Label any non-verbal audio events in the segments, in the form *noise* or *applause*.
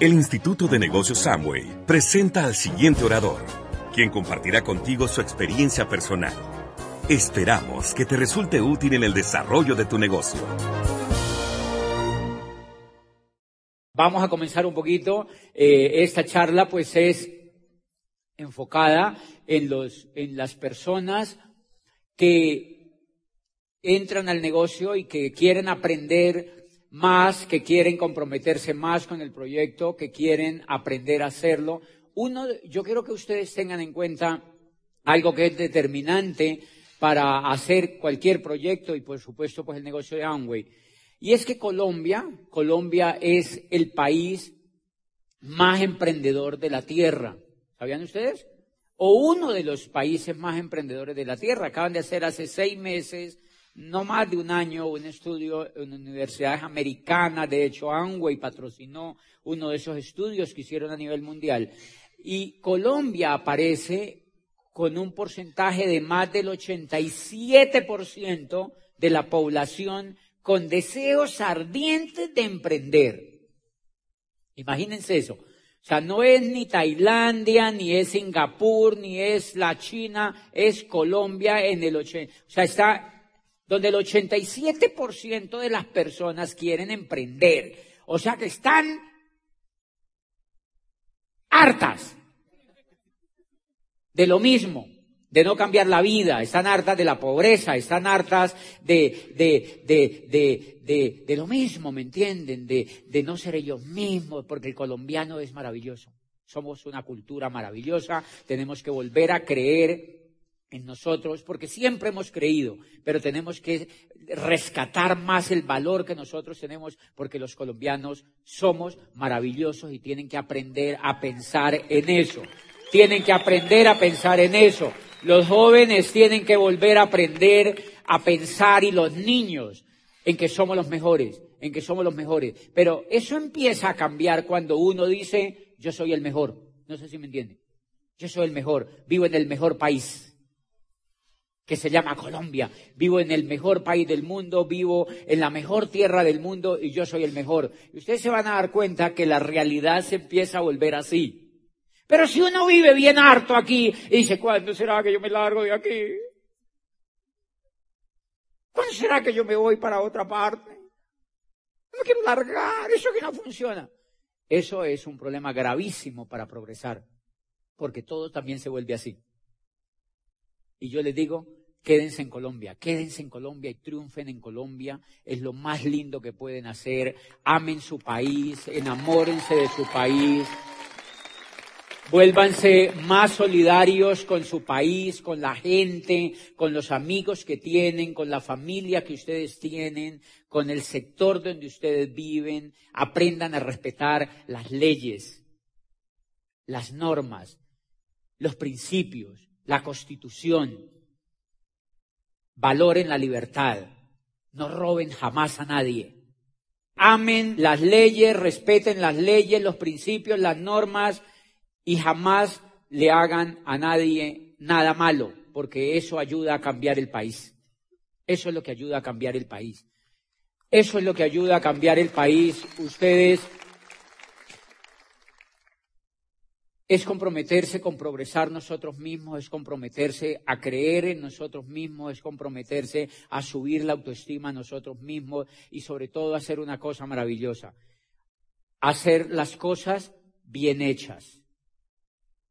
El Instituto de Negocios Samway presenta al siguiente orador, quien compartirá contigo su experiencia personal. Esperamos que te resulte útil en el desarrollo de tu negocio. Vamos a comenzar un poquito. Eh, esta charla pues es enfocada en, los, en las personas que entran al negocio y que quieren aprender más, que quieren comprometerse más con el proyecto, que quieren aprender a hacerlo. Uno, yo quiero que ustedes tengan en cuenta algo que es determinante para hacer cualquier proyecto y por supuesto pues el negocio de Amway. Y es que Colombia, Colombia es el país más emprendedor de la tierra. ¿Sabían ustedes? O uno de los países más emprendedores de la tierra. Acaban de hacer hace seis meses no más de un año un estudio en universidades americanas, de hecho Amway patrocinó uno de esos estudios que hicieron a nivel mundial. Y Colombia aparece con un porcentaje de más del 87% de la población con deseos ardientes de emprender. Imagínense eso. O sea, no es ni Tailandia, ni es Singapur, ni es la China, es Colombia en el 80. O sea, está donde el 87% de las personas quieren emprender. O sea que están hartas de lo mismo, de no cambiar la vida, están hartas de la pobreza, están hartas de, de, de, de, lo mismo, ¿me entienden? De, de no ser ellos mismos, porque el colombiano es maravilloso. Somos una cultura maravillosa, tenemos que volver a creer en nosotros, porque siempre hemos creído, pero tenemos que rescatar más el valor que nosotros tenemos, porque los colombianos somos maravillosos y tienen que aprender a pensar en eso. Tienen que aprender a pensar en eso. Los jóvenes tienen que volver a aprender a pensar y los niños en que somos los mejores, en que somos los mejores. Pero eso empieza a cambiar cuando uno dice, yo soy el mejor. No sé si me entienden. Yo soy el mejor, vivo en el mejor país que se llama Colombia. Vivo en el mejor país del mundo, vivo en la mejor tierra del mundo y yo soy el mejor. Y ustedes se van a dar cuenta que la realidad se empieza a volver así. Pero si uno vive bien harto aquí y dice, ¿cuándo será que yo me largo de aquí? ¿Cuándo será que yo me voy para otra parte? No quiero largar, eso que no funciona. Eso es un problema gravísimo para progresar, porque todo también se vuelve así. Y yo les digo, quédense en Colombia, quédense en Colombia y triunfen en Colombia. Es lo más lindo que pueden hacer. Amen su país, enamórense de su país. Vuélvanse más solidarios con su país, con la gente, con los amigos que tienen, con la familia que ustedes tienen, con el sector donde ustedes viven. Aprendan a respetar las leyes, las normas, los principios la constitución, valoren la libertad, no roben jamás a nadie. Amen las leyes, respeten las leyes, los principios, las normas y jamás le hagan a nadie nada malo, porque eso ayuda a cambiar el país. Eso es lo que ayuda a cambiar el país. Eso es lo que ayuda a cambiar el país. Ustedes es comprometerse con progresar nosotros mismos, es comprometerse a creer en nosotros mismos, es comprometerse a subir la autoestima a nosotros mismos y sobre todo hacer una cosa maravillosa, hacer las cosas bien hechas.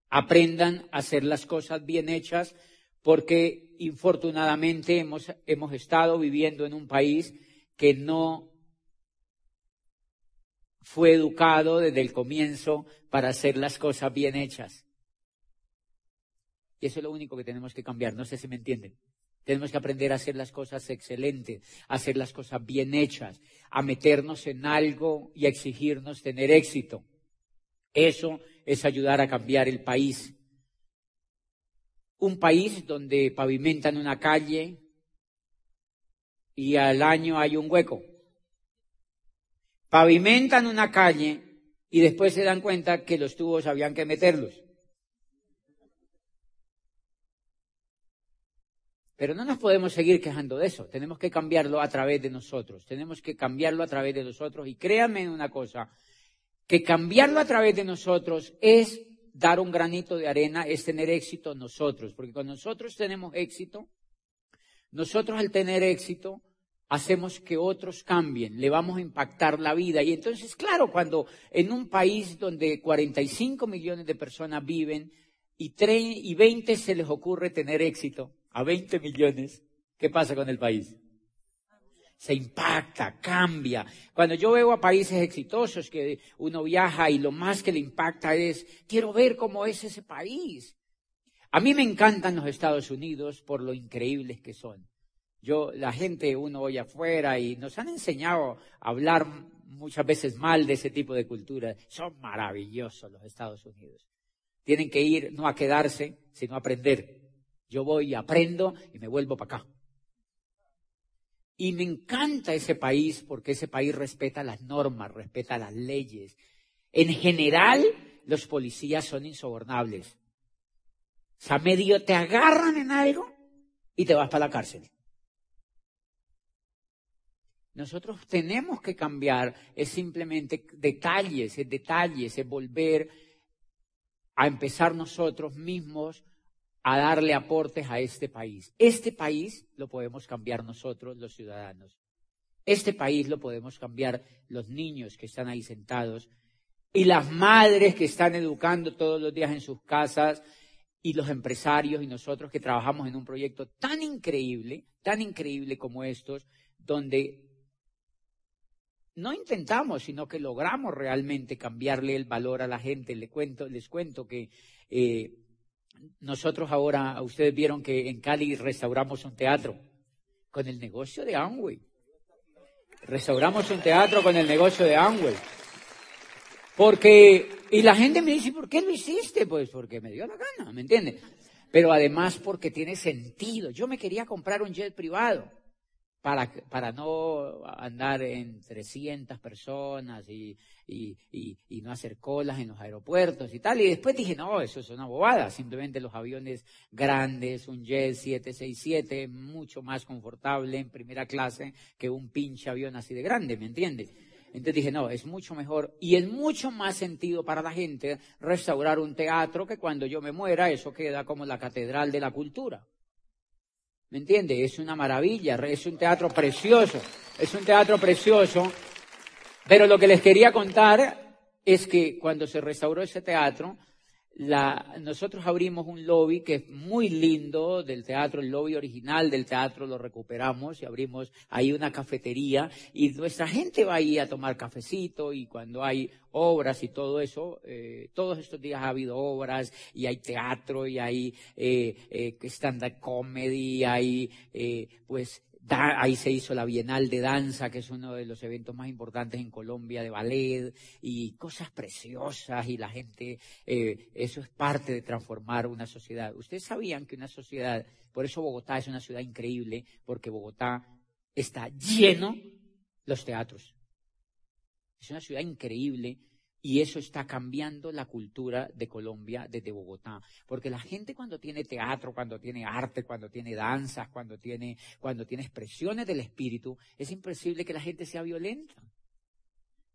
Aprendan a hacer las cosas bien hechas porque infortunadamente hemos, hemos estado viviendo en un país que no fue educado desde el comienzo para hacer las cosas bien hechas. Y eso es lo único que tenemos que cambiar, no sé si me entienden. Tenemos que aprender a hacer las cosas excelentes, a hacer las cosas bien hechas, a meternos en algo y a exigirnos tener éxito. Eso es ayudar a cambiar el país. Un país donde pavimentan una calle y al año hay un hueco pavimentan una calle y después se dan cuenta que los tubos habían que meterlos. Pero no nos podemos seguir quejando de eso. Tenemos que cambiarlo a través de nosotros. Tenemos que cambiarlo a través de nosotros. Y créanme una cosa. que cambiarlo a través de nosotros es dar un granito de arena, es tener éxito nosotros, porque cuando nosotros tenemos éxito, nosotros al tener éxito, hacemos que otros cambien, le vamos a impactar la vida. Y entonces, claro, cuando en un país donde 45 millones de personas viven y, y 20 se les ocurre tener éxito, a 20 millones, ¿qué pasa con el país? Se impacta, cambia. Cuando yo veo a países exitosos que uno viaja y lo más que le impacta es, quiero ver cómo es ese país. A mí me encantan los Estados Unidos por lo increíbles que son. Yo, la gente, uno hoy afuera y nos han enseñado a hablar muchas veces mal de ese tipo de cultura. Son maravillosos los Estados Unidos. Tienen que ir no a quedarse, sino a aprender. Yo voy aprendo y me vuelvo para acá. Y me encanta ese país porque ese país respeta las normas, respeta las leyes. En general, los policías son insobornables. O sea, medio te agarran en algo y te vas para la cárcel. Nosotros tenemos que cambiar, es simplemente detalles, es detalles, es volver a empezar nosotros mismos a darle aportes a este país. Este país lo podemos cambiar nosotros, los ciudadanos. Este país lo podemos cambiar los niños que están ahí sentados y las madres que están educando todos los días en sus casas y los empresarios y nosotros que trabajamos en un proyecto tan increíble, tan increíble como estos, donde no intentamos, sino que logramos realmente cambiarle el valor a la gente. Les cuento, les cuento que eh, nosotros ahora, ustedes vieron que en Cali restauramos un teatro con el negocio de Amway. Restauramos un teatro con el negocio de Amway. Porque, y la gente me dice, ¿por qué lo hiciste? Pues porque me dio la gana, ¿me entiendes? Pero además porque tiene sentido. Yo me quería comprar un jet privado para, para no andar en 300 personas y, y, y, no hacer colas en los aeropuertos y tal. Y después dije, no, eso es una bobada. Simplemente los aviones grandes, un Jet 767, mucho más confortable en primera clase que un pinche avión así de grande, ¿me entiendes? Entonces dije, no, es mucho mejor y es mucho más sentido para la gente restaurar un teatro que cuando yo me muera eso queda como la catedral de la cultura. ¿Me entiende? Es una maravilla, es un teatro precioso, es un teatro precioso. Pero lo que les quería contar es que cuando se restauró ese teatro, la, nosotros abrimos un lobby que es muy lindo del teatro, el lobby original del teatro lo recuperamos y abrimos ahí una cafetería y nuestra gente va ahí a tomar cafecito y cuando hay obras y todo eso, eh, todos estos días ha habido obras y hay teatro y hay eh, eh, stand-up comedy, hay eh, pues ahí se hizo la Bienal de Danza, que es uno de los eventos más importantes en Colombia, de ballet, y cosas preciosas, y la gente, eh, eso es parte de transformar una sociedad. Ustedes sabían que una sociedad, por eso Bogotá es una ciudad increíble, porque Bogotá está lleno los teatros. Es una ciudad increíble y eso está cambiando la cultura de Colombia desde Bogotá. Porque la gente cuando tiene teatro, cuando tiene arte, cuando tiene danzas, cuando tiene, cuando tiene expresiones del espíritu, es imposible que la gente sea violenta.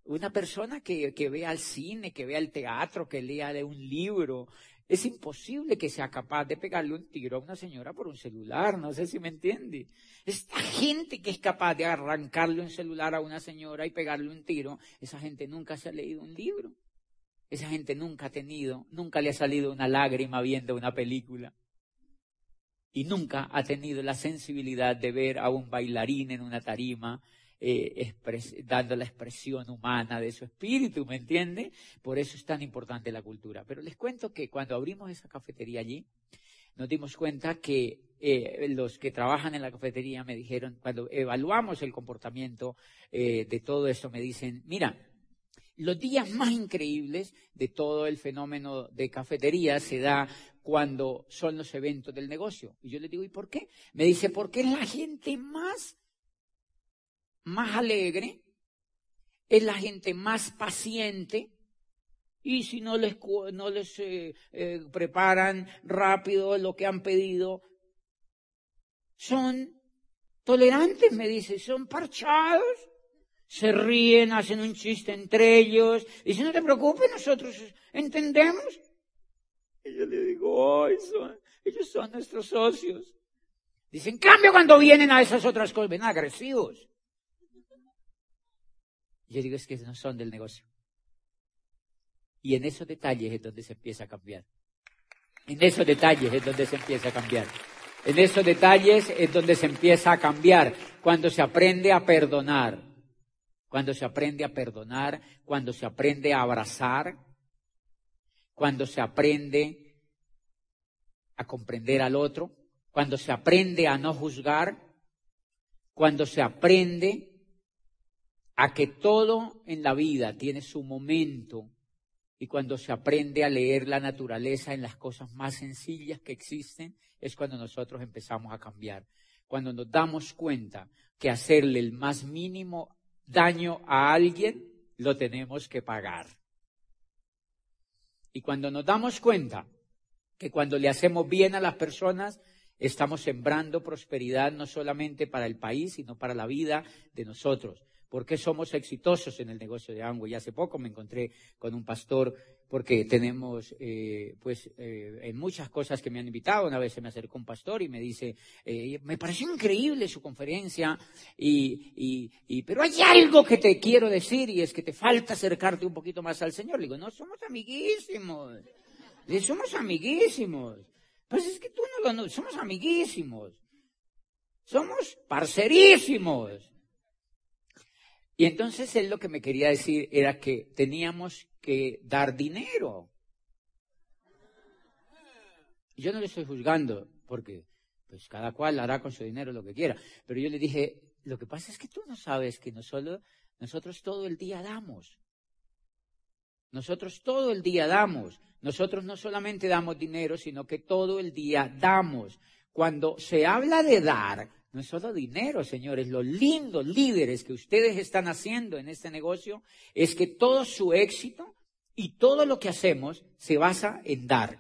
Una persona que, que vea el cine, que vea el teatro, que lea de un libro, es imposible que sea capaz de pegarle un tiro a una señora por un celular, no sé si me entiende. Esta gente que es capaz de arrancarle un celular a una señora y pegarle un tiro, esa gente nunca se ha leído un libro. Esa gente nunca ha tenido, nunca le ha salido una lágrima viendo una película. Y nunca ha tenido la sensibilidad de ver a un bailarín en una tarima eh, dando la expresión humana de su espíritu, ¿me entiende? Por eso es tan importante la cultura. Pero les cuento que cuando abrimos esa cafetería allí, nos dimos cuenta que eh, los que trabajan en la cafetería me dijeron, cuando evaluamos el comportamiento eh, de todo esto, me dicen, mira, los días más increíbles de todo el fenómeno de cafetería se da cuando son los eventos del negocio. Y yo les digo, ¿y por qué? Me dice, porque es la gente más más alegre, es la gente más paciente, y si no les, no les eh, eh, preparan rápido lo que han pedido, son tolerantes, me dice, son parchados, Se ríen, hacen un chiste entre ellos. Dicen, no te preocupes, nosotros entendemos. Y yo le digo, oh, ellos son nuestros socios. Dicen, en cambio, cuando vienen a esas otras cosas, ven agresivos. Yo digo, es que no son del negocio. Y en esos detalles es donde se empieza a cambiar. En esos detalles es donde se empieza a cambiar. En esos detalles es donde se empieza a cambiar. Cuando se aprende a perdonar. Cuando se aprende a perdonar. Cuando se aprende a abrazar. Cuando se aprende a comprender al otro. Cuando se aprende a no juzgar. Cuando se aprende a que todo en la vida tiene su momento y cuando se aprende a leer la naturaleza en las cosas más sencillas que existen, es cuando nosotros empezamos a cambiar. Cuando nos damos cuenta que hacerle el más mínimo daño a alguien, lo tenemos que pagar. Y cuando nos damos cuenta que cuando le hacemos bien a las personas, estamos sembrando prosperidad no solamente para el país, sino para la vida de nosotros. ¿Por qué somos exitosos en el negocio de Amway? Y hace poco me encontré con un pastor porque tenemos, eh, pues, eh, en muchas cosas que me han invitado. Una vez se me acercó un pastor y me dice, eh, me pareció increíble su conferencia, y, y, pero hay algo que te quiero decir y es que te falta acercarte un poquito más al Señor. Le digo, no, somos amiguísimos. Le somos amiguísimos. Pues es que tú no lo, somos amiguísimos. Somos parcerísimos. Y entonces él lo que me quería decir era que teníamos que dar dinero. Yo no le estoy juzgando, porque pues cada cual hará con su dinero lo que quiera. Pero yo le dije, lo que pasa es que tú no sabes que nosotros, nosotros todo el día damos. Nosotros todo el día damos. Nosotros no solamente damos dinero, sino que todo el día damos. Cuando se habla de dar, no es solo dinero, señores. Los lindos líderes que ustedes están haciendo en este negocio es que todo su éxito y todo lo que hacemos se basa en dar.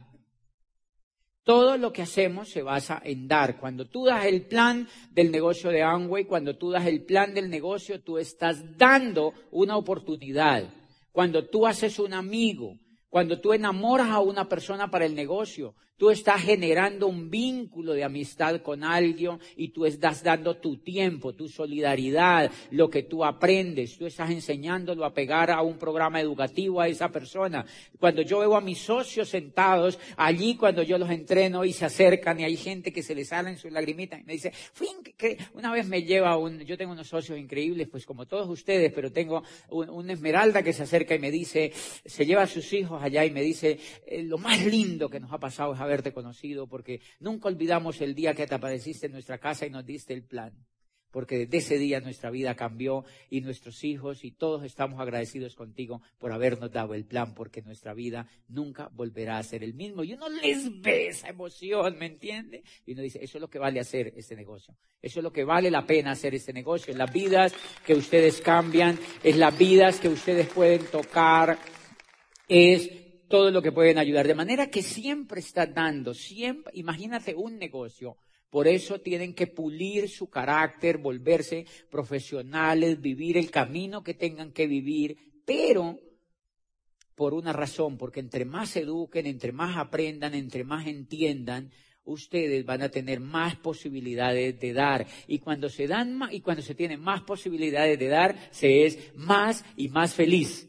Todo lo que hacemos se basa en dar. Cuando tú das el plan del negocio de Amway, cuando tú das el plan del negocio, tú estás dando una oportunidad. Cuando tú haces un amigo, cuando tú enamoras a una persona para el negocio, Tú estás generando un vínculo de amistad con alguien y tú estás dando tu tiempo, tu solidaridad, lo que tú aprendes. Tú estás enseñándolo a pegar a un programa educativo a esa persona. Cuando yo veo a mis socios sentados allí, cuando yo los entreno y se acercan y hay gente que se les salen sus lagrimitas y me dice, que una vez me lleva un, yo tengo unos socios increíbles, pues como todos ustedes, pero tengo un, esmeralda que se acerca y me dice, se lleva a sus hijos allá y me dice, eh, lo más lindo que nos ha pasado es haberte conocido, porque nunca olvidamos el día que te apareciste en nuestra casa y nos diste el plan. Porque desde ese día nuestra vida cambió y nuestros hijos y todos estamos agradecidos contigo por habernos dado el plan, porque nuestra vida nunca volverá a ser el mismo. Y uno les ve esa emoción, ¿me entiende? Y uno dice, eso es lo que vale hacer este negocio. Eso es lo que vale la pena hacer este negocio. En las vidas que ustedes cambian, en las vidas que ustedes pueden tocar, es todo lo que pueden ayudar. De manera que siempre está dando, siempre, imagínate un negocio. Por eso tienen que pulir su carácter, volverse profesionales, vivir el camino que tengan que vivir, pero por una razón, porque entre más eduquen, entre más aprendan, entre más entiendan, ustedes van a tener más posibilidades de dar. Y cuando se dan más, y cuando se tienen más posibilidades de dar, se es más y más feliz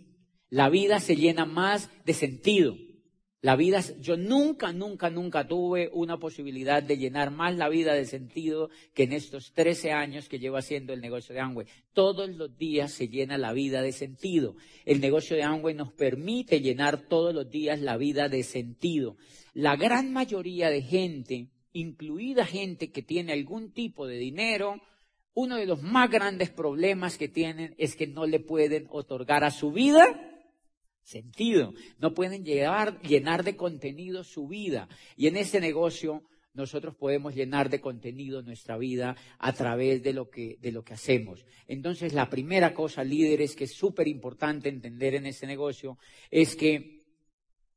la vida se llena más de sentido. La vida, yo nunca, nunca, nunca tuve una posibilidad de llenar más la vida de sentido que en estos 13 años que llevo haciendo el negocio de Amway. Todos los días se llena la vida de sentido. El negocio de Amway nos permite llenar todos los días la vida de sentido. La gran mayoría de gente, incluida gente que tiene algún tipo de dinero, uno de los más grandes problemas que tienen es que no le pueden otorgar a su vida sentido. No pueden llenar de contenido su vida. Y en ese negocio nosotros podemos llenar de contenido nuestra vida a través de lo que, de lo que hacemos. Entonces, la primera cosa, líderes, que es súper importante entender en este negocio, es que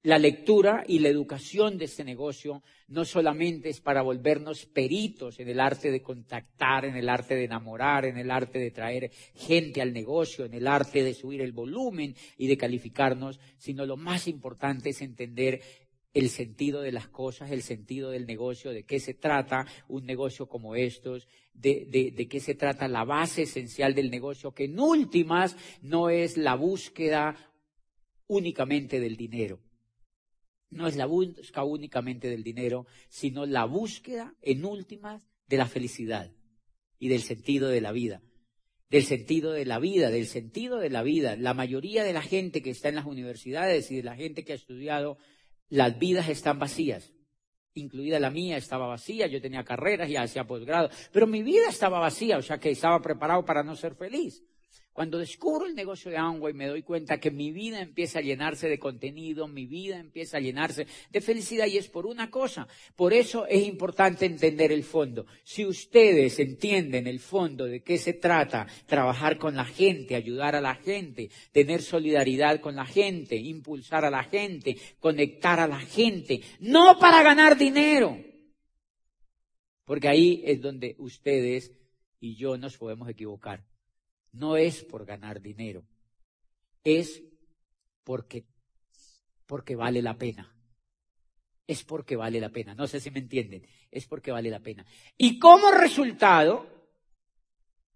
La lectura y la educación de este negocio no solamente es para volvernos peritos en el arte de contactar, en el arte de enamorar, en el arte de traer gente al negocio, en el arte de subir el volumen y de calificarnos, sino lo más importante es entender el sentido de las cosas, el sentido del negocio, de qué se trata un negocio como estos, de, de, qué se trata la base esencial del negocio, que en últimas no es la búsqueda únicamente del dinero no es la búsqueda únicamente del dinero, sino la búsqueda, en últimas, de la felicidad y del sentido de la vida. Del sentido de la vida, del sentido de la vida. La mayoría de la gente que está en las universidades y de la gente que ha estudiado, las vidas están vacías. Incluida la mía, estaba vacía, yo tenía carreras y hacía posgrado, pero mi vida estaba vacía, o sea que estaba preparado para no ser feliz. Cuando descubro el negocio de Amway me doy cuenta que mi vida empieza a llenarse de contenido, mi vida empieza a llenarse de felicidad y es por una cosa. Por eso es importante entender el fondo. Si ustedes entienden el fondo de qué se trata, trabajar con la gente, ayudar a la gente, tener solidaridad con la gente, impulsar a la gente, conectar a la gente, no para ganar dinero. Porque ahí es donde ustedes y yo nos podemos equivocar no es por ganar dinero, es porque, porque vale la pena. Es porque vale la pena. No sé si me entienden. Es porque vale la pena. Y como resultado,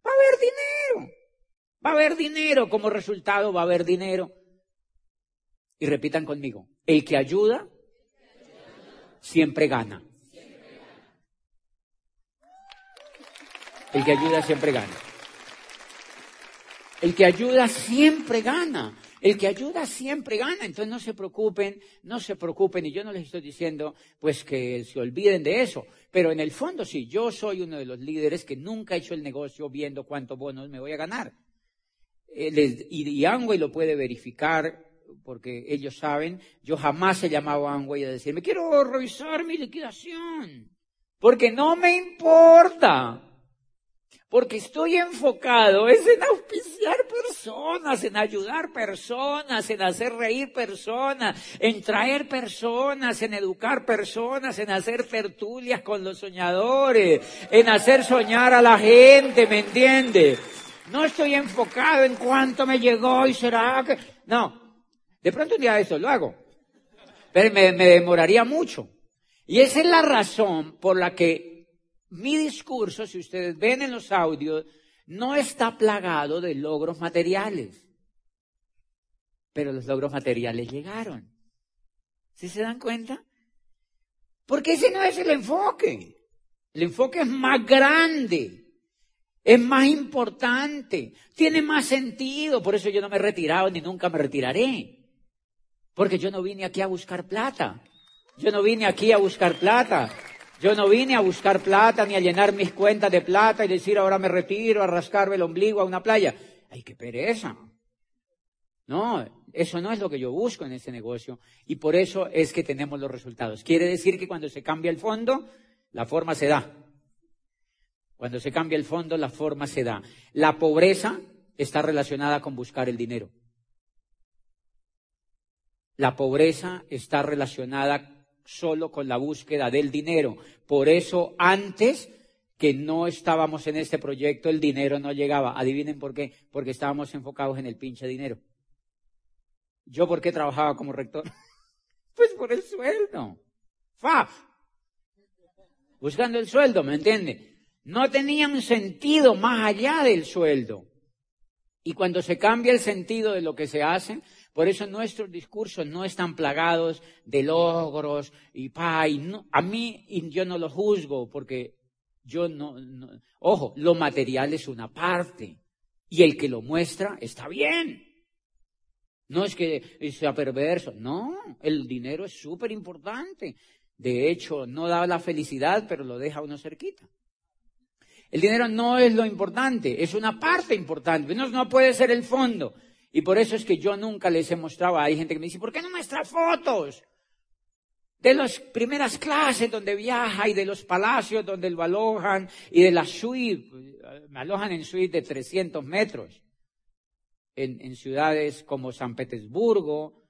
va a haber dinero. Va a haber dinero. Como resultado, va a haber dinero. Y repitan conmigo. El que ayuda, siempre gana. El que ayuda siempre gana. El que ayuda siempre gana. El que ayuda siempre gana. Entonces no se preocupen, no se preocupen. Y yo no les estoy diciendo pues que se olviden de eso. Pero en el fondo sí, yo soy uno de los líderes que nunca he hecho el negocio viendo cuántos bonos me voy a ganar. Eh, y, Angway lo puede verificar porque ellos saben, yo jamás he llamado a Angway a decirme, quiero revisar mi liquidación. Porque no me importa. Porque estoy enfocado es en auspiciar personas, en ayudar personas, en hacer reír personas, en traer personas, en educar personas, en hacer tertulias con los soñadores, en hacer soñar a la gente, ¿me entiende? No estoy enfocado en cuánto me llegó y será que... No, de pronto un día eso lo hago, pero me, me demoraría mucho. Y esa es la razón por la que mi discurso, si ustedes ven en los audios, no está plagado de logros materiales. Pero los logros materiales llegaron. ¿Sí se dan cuenta? Porque ese no es el enfoque. El enfoque es más grande. Es más importante. Tiene más sentido. Por eso yo no me he retirado ni nunca me retiraré. Porque yo no vine aquí a buscar plata. Yo no vine aquí a buscar plata. Yo no vine a buscar plata ni a llenar mis cuentas de plata y decir ahora me retiro a rascarme el ombligo a una playa. ¡Ay, qué pereza! No, eso no es lo que yo busco en este negocio y por eso es que tenemos los resultados. Quiere decir que cuando se cambia el fondo, la forma se da. Cuando se cambia el fondo, la forma se da. La pobreza está relacionada con buscar el dinero. La pobreza está relacionada solo con la búsqueda del dinero. Por eso antes que no estábamos en este proyecto, el dinero no llegaba. Adivinen por qué. Porque estábamos enfocados en el pinche dinero. ¿Yo por qué trabajaba como rector? *laughs* Pues por el sueldo. ¡Faf! Buscando el sueldo, ¿me entiende? No tenía un sentido más allá del sueldo. Y cuando se cambia el sentido de lo que se hace, por eso nuestros discursos no están plagados de logros y pa, a mí yo no lo juzgo porque yo no, ojo, lo material es una parte y el que lo muestra está bien. No es que sea perverso, no, el dinero es súper importante. De hecho, no da la felicidad, pero lo deja uno cerquita. El dinero no es lo importante, es una parte importante, no, no puede ser el fondo. Y por eso es que yo nunca les he mostrado, hay gente que me dice, ¿por qué no muestra fotos? De las primeras clases donde viaja y de los palacios donde lo alojan y de las suites, me alojan en suites de 300 metros, en, en ciudades como San Petersburgo,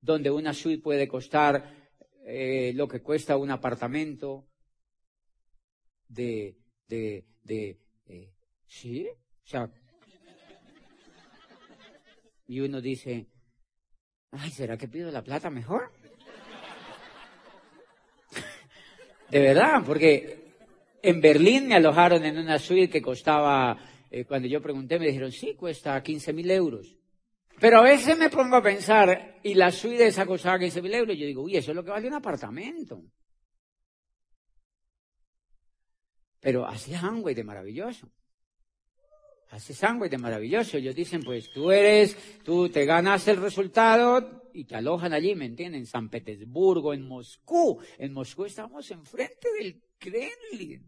donde una suite puede costar eh, lo que cuesta un apartamento de, de, de, eh, sí, o sea, y uno dice, ay, ¿será que pido la plata mejor? *laughs* De verdad, porque en Berlín me alojaron en una suite que costaba, eh, cuando yo pregunté me dijeron, sí, cuesta 15 mil euros. Pero a veces me pongo a pensar, y la suite esa costaba 15 mil euros, yo digo, uy, eso es lo que vale un apartamento. Pero así es de maravilloso. Así es de maravilloso. Ellos dicen, pues tú eres, tú te ganas el resultado y te alojan allí, ¿me entienden? En San Petersburgo, en Moscú. En Moscú estamos enfrente del Kremlin.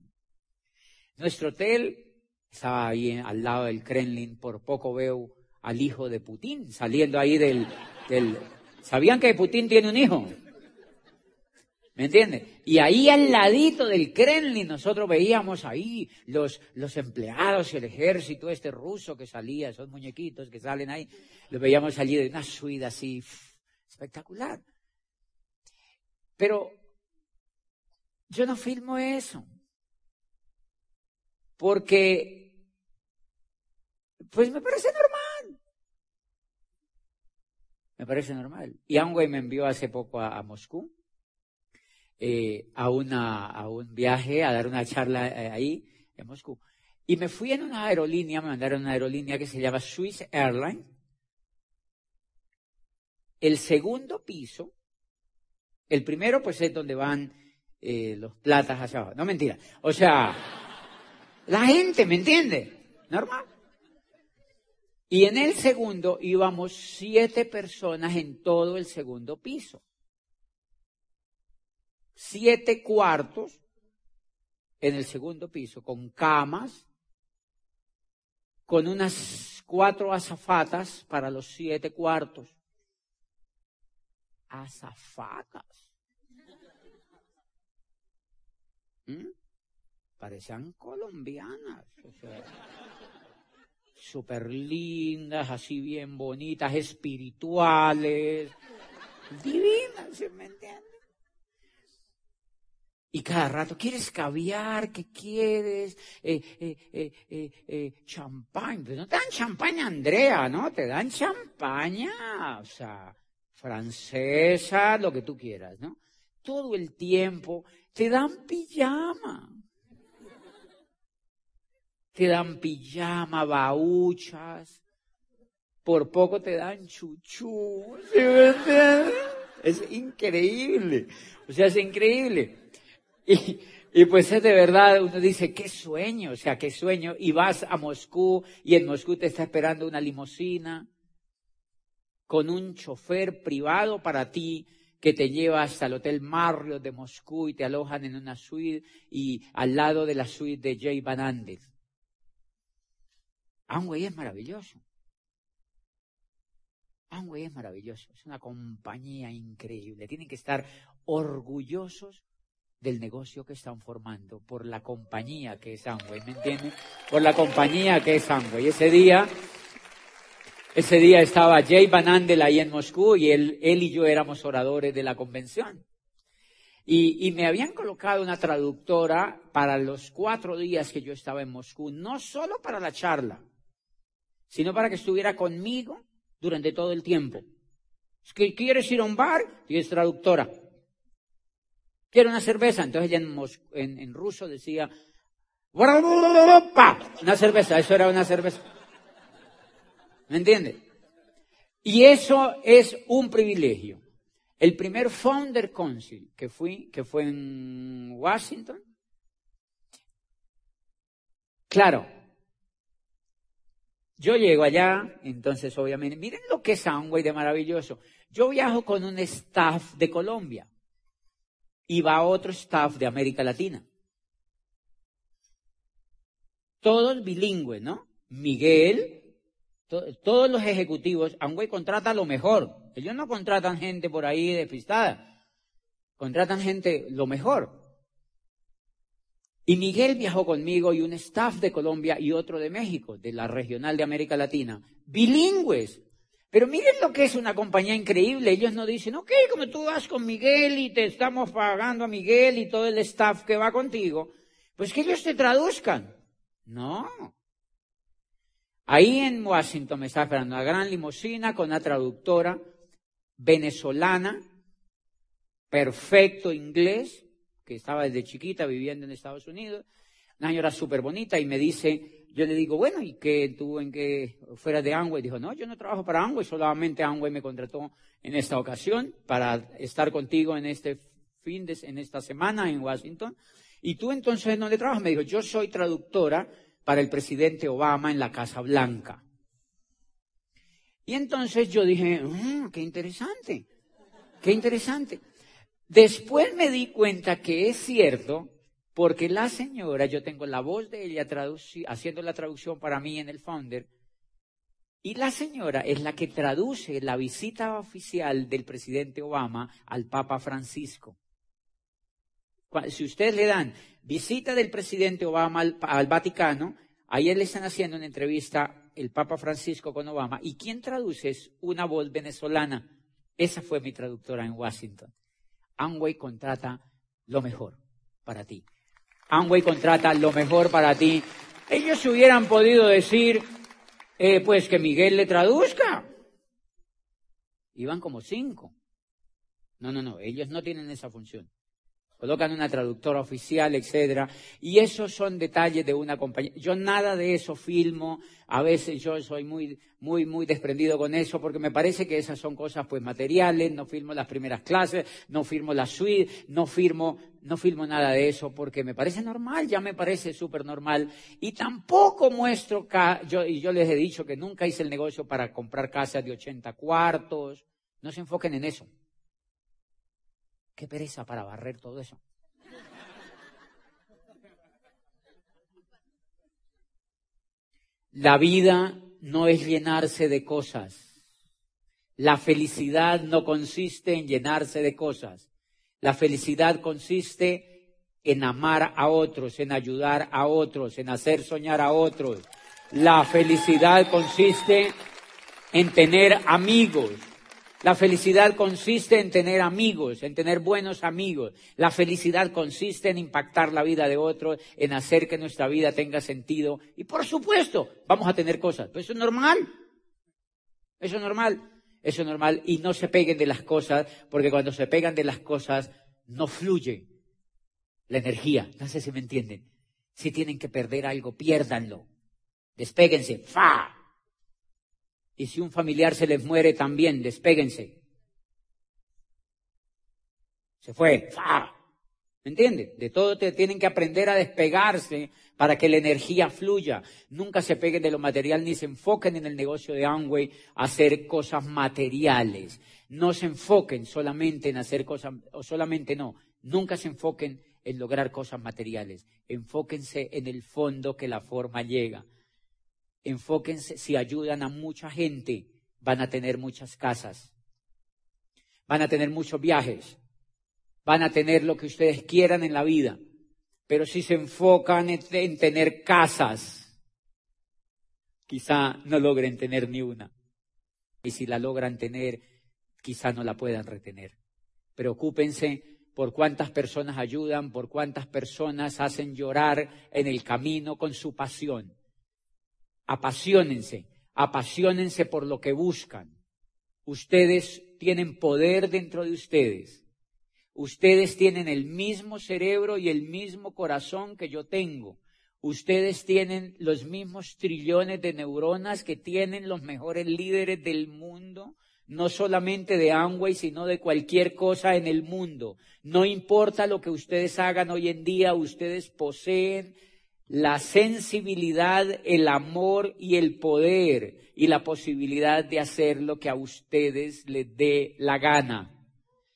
Nuestro hotel estaba ahí al lado del Kremlin. Por poco veo al hijo de Putin saliendo ahí del, del... ¿Sabían que Putin tiene un hijo? ¿Me entiende? Y ahí al ladito del Kremlin nosotros veíamos ahí los, los empleados y el ejército este ruso que salía, esos muñequitos que salen ahí, los veíamos allí de una suite así espectacular. Pero yo no filmo eso. Porque, pues me parece normal. Me parece normal. Y Angway me envió hace poco a Moscú eh, a, una, a un viaje, a dar una charla eh, ahí en Moscú. Y me fui en una aerolínea, me mandaron una aerolínea que se llama Swiss Airlines. El segundo piso, el primero pues es donde van eh, los platas hacia abajo. No mentira. O sea, la gente, ¿me entiende? Normal. Y en el segundo íbamos siete personas en todo el segundo piso siete cuartos en el segundo piso, con camas, con unas cuatro azafatas para los siete cuartos. Azafatas. ¿Mm? Parecían colombianas. O sea, súper lindas, así bien bonitas, espirituales, divinas, ¿me entiendes? Y cada rato, ¿quieres caviar? ¿Qué quieres? Eh, eh, eh, eh champán. Pues no te dan champaña, Andrea, ¿no? Te dan champaña, o sea, francesa, lo que tú quieras, ¿no? Todo el tiempo te dan pijama. Te dan pijama, bauchas. Por poco te dan chuchú. Es increíble. O sea, es increíble. *laughs* Y, pues es de verdad, uno dice, qué sueño, o sea, qué sueño. Y vas a Moscú y en Moscú te está esperando una limusina con un chofer privado para ti que te lleva hasta el Hotel Marriott de Moscú y te alojan en una suite y al lado de la suite de Jay Van Andel. Amway es maravilloso. Amway es maravilloso. Es una compañía increíble. Tienen que estar orgullosos del negocio que están formando, por la compañía que es Amway, ¿me entienden? Por la compañía que es Amway. Ese día, ese día estaba Jay Van Andel ahí en Moscú y él, él y yo éramos oradores de la convención. Y, y, me habían colocado una traductora para los cuatro días que yo estaba en Moscú, no solo para la charla, sino para que estuviera conmigo durante todo el tiempo. ¿Quieres ir a un bar? Y es traductora. Quiero una cerveza. Entonces ella en, ruso decía, una cerveza, eso era una cerveza. ¿Me entiende? Y eso es un privilegio. El primer Founder Council que fui, que fue en Washington, claro, yo llego allá, entonces obviamente, miren lo que es Amway de maravilloso. Yo viajo con un staff de Colombia y va otro staff de América Latina. Todos bilingües, ¿no? Miguel, todos los ejecutivos, Amway contrata lo mejor. Ellos no contratan gente por ahí despistada. Contratan gente lo mejor. Y Miguel viajó conmigo y un staff de Colombia y otro de México, de la regional de América Latina, bilingües. Pero miren lo que es una compañía increíble. Ellos no dicen, ok, como tú vas con Miguel y te estamos pagando a Miguel y todo el staff que va contigo, pues que ellos te traduzcan. No. Ahí en Washington me está esperando una gran limusina con una traductora venezolana, perfecto inglés, que estaba desde chiquita viviendo en Estados Unidos, una señora súper bonita y me dice, yo le digo, bueno, ¿y qué tú en qué fuera de Amway? Dijo, no, yo no trabajo para Amway, solamente Amway me contrató en esta ocasión para estar contigo en este fin de, en esta semana en Washington. Y tú entonces, ¿dónde trabajas? Me dijo, yo soy traductora para el presidente Obama en la Casa Blanca. Y entonces yo dije, mm, qué interesante, qué interesante. Después me di cuenta que es cierto porque la señora, yo tengo la voz de ella haciendo la traducción para mí en el Founder, y la señora es la que traduce la visita oficial del presidente Obama al Papa Francisco. Si ustedes le dan visita del presidente Obama al, Vaticano, ayer le están haciendo una entrevista el Papa Francisco con Obama, y quien traduce es una voz venezolana. Esa fue mi traductora en Washington. Amway contrata lo mejor para ti. Amway contrata lo mejor para ti. Ellos hubieran podido decir, eh, pues que Miguel le traduzca. Iban como cinco. No, no, no, ellos no tienen esa función colocan una traductora oficial, etcétera, y esos son detalles de una compañía. Yo nada de eso filmo, a veces yo soy muy, muy, muy desprendido con eso, porque me parece que esas son cosas pues materiales, no filmo las primeras clases, no firmo la suite, no firmo, no filmo nada de eso, porque me parece normal, ya me parece súper normal, y tampoco muestro, yo, y yo les he dicho que nunca hice el negocio para comprar casas de 80 cuartos, no se enfoquen en eso. Qué pereza para barrer todo eso. La vida no es llenarse de cosas. La felicidad no consiste en llenarse de cosas. La felicidad consiste en amar a otros, en ayudar a otros, en hacer soñar a otros. La felicidad consiste en tener amigos, la felicidad consiste en tener amigos, en tener buenos amigos. La felicidad consiste en impactar la vida de otros, en hacer que nuestra vida tenga sentido. Y por supuesto, vamos a tener cosas. Pero eso es normal. Eso es normal. Eso es normal. Y no se peguen de las cosas, porque cuando se pegan de las cosas, no fluye la energía. No sé si me entienden. Si tienen que perder algo, piérdanlo. Despéguense. ¡Fa! Y si un familiar se les muere también, despéguense. Se fue. ¿Me entienden? De todo te tienen que aprender a despegarse para que la energía fluya. Nunca se peguen de lo material ni se enfoquen en el negocio de Amway a hacer cosas materiales. No se enfoquen solamente en hacer cosas, o solamente no. Nunca se enfoquen en lograr cosas materiales. Enfóquense en el fondo que la forma llega enfóquense, si ayudan a mucha gente, van a tener muchas casas, van a tener muchos viajes, van a tener lo que ustedes quieran en la vida. Pero si se enfocan en, tener casas, quizá no logren tener ni una. Y si la logran tener, quizá no la puedan retener. Preocúpense por cuántas personas ayudan, por cuántas personas hacen llorar en el camino con su pasión apasionense, apasionense por lo que buscan. Ustedes tienen poder dentro de ustedes. Ustedes tienen el mismo cerebro y el mismo corazón que yo tengo. Ustedes tienen los mismos trillones de neuronas que tienen los mejores líderes del mundo, no solamente de Amway, sino de cualquier cosa en el mundo. No importa lo que ustedes hagan hoy en día, ustedes poseen la sensibilidad, el amor y el poder y la posibilidad de hacer lo que a ustedes les dé la gana.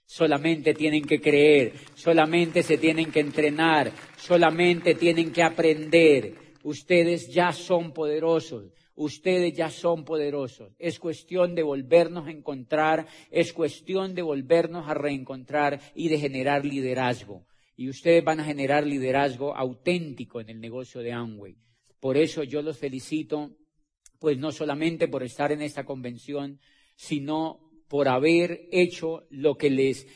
Solamente tienen que creer, solamente se tienen que entrenar, solamente tienen que aprender. Ustedes ya son poderosos, ustedes ya son poderosos. Es cuestión de volvernos a encontrar, es cuestión de volvernos a reencontrar y de generar liderazgo y ustedes van a generar liderazgo auténtico en el negocio de Amway. Por eso yo los felicito, pues no solamente por estar en esta convención, sino por haber hecho lo que les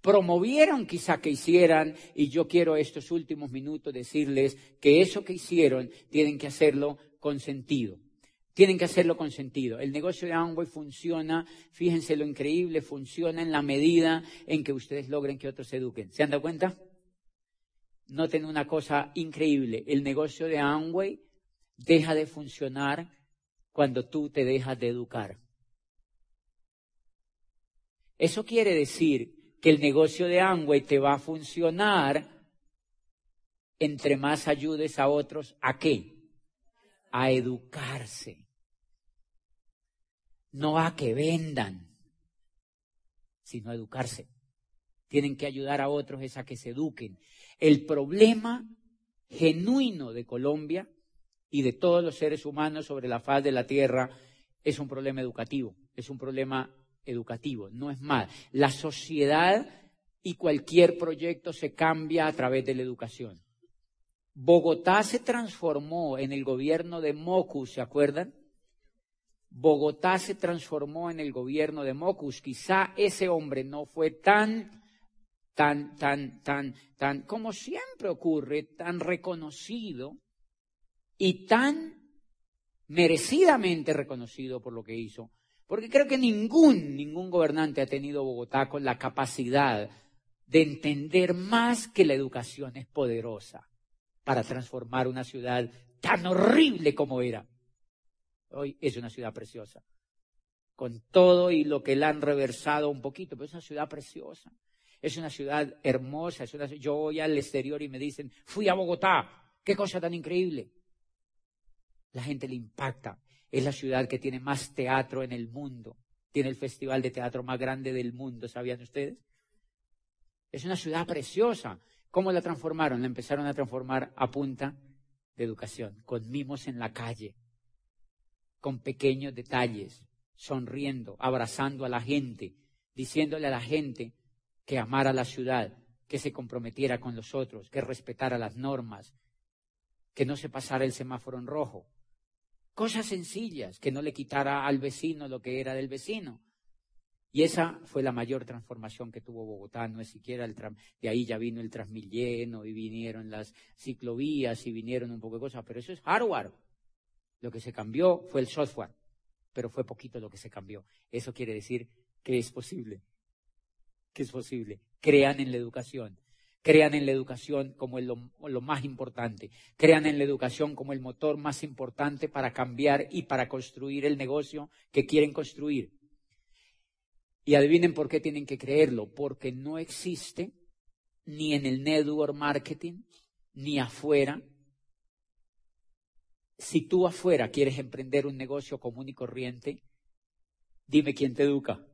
promovieron quizá que hicieran, y yo quiero estos últimos minutos decirles que eso que hicieron tienen que hacerlo con sentido. Tienen que hacerlo con sentido. El negocio de Amway funciona, fíjense lo increíble, funciona en la medida en que ustedes logren que otros se eduquen. ¿Se han dado cuenta? Noten una cosa increíble. El negocio de Amway deja de funcionar cuando tú te dejas de educar. Eso quiere decir que el negocio de Amway te va a funcionar entre más ayudes a otros a qué? A educarse. No a que vendan, sino a educarse. Tienen que ayudar a otros es a que se eduquen. El problema genuino de Colombia y de todos los seres humanos sobre la faz de la tierra es un problema educativo, es un problema educativo, no es más. La sociedad y cualquier proyecto se cambia a través de la educación. Bogotá se transformó en el gobierno de Mocus, ¿se acuerdan? Bogotá se transformó en el gobierno de Mocus. Quizá ese hombre no fue tan, tan, tan, tan, tan, como siempre ocurre, tan reconocido y tan merecidamente reconocido por lo que hizo, porque creo que ningún, ningún gobernante ha tenido Bogotá con la capacidad de entender más que la educación es poderosa para transformar una ciudad tan horrible como era. Hoy es una ciudad preciosa. Con todo y lo que la han reversado un poquito, pero es una ciudad preciosa. Es una ciudad hermosa. Es una, yo voy al exterior y me dicen, fui a Bogotá. Qué cosa tan increíble. La gente le impacta. Es la ciudad que tiene más teatro en el mundo. Tiene el festival de teatro más grande del mundo, ¿sabían ustedes? Es una ciudad preciosa. ¿Cómo la transformaron? La empezaron a transformar a punta de educación, con mimos en la calle, con pequeños detalles, sonriendo, abrazando a la gente, diciéndole a la gente que amara la ciudad, que se comprometiera con los otros, que respetara las normas, que no se pasara el semáforo en rojo, Cosas sencillas, que no le quitara al vecino lo que era del vecino. Y esa fue la mayor transformación que tuvo Bogotá, no es siquiera el tram, de ahí ya vino el Transmilenio y vinieron las ciclovías y vinieron un poco de cosas, pero eso es hardware. Lo que se cambió fue el software, pero fue poquito lo que se cambió. Eso quiere decir que es posible, que es posible. Crean en la educación, Crean en la educación como lo, más importante. Crean en la educación como el motor más importante para cambiar y para construir el negocio que quieren construir. Y adivinen por qué tienen que creerlo. Porque no existe ni en el network marketing, ni afuera. Si tú afuera quieres emprender un negocio común y corriente, dime quién te educa.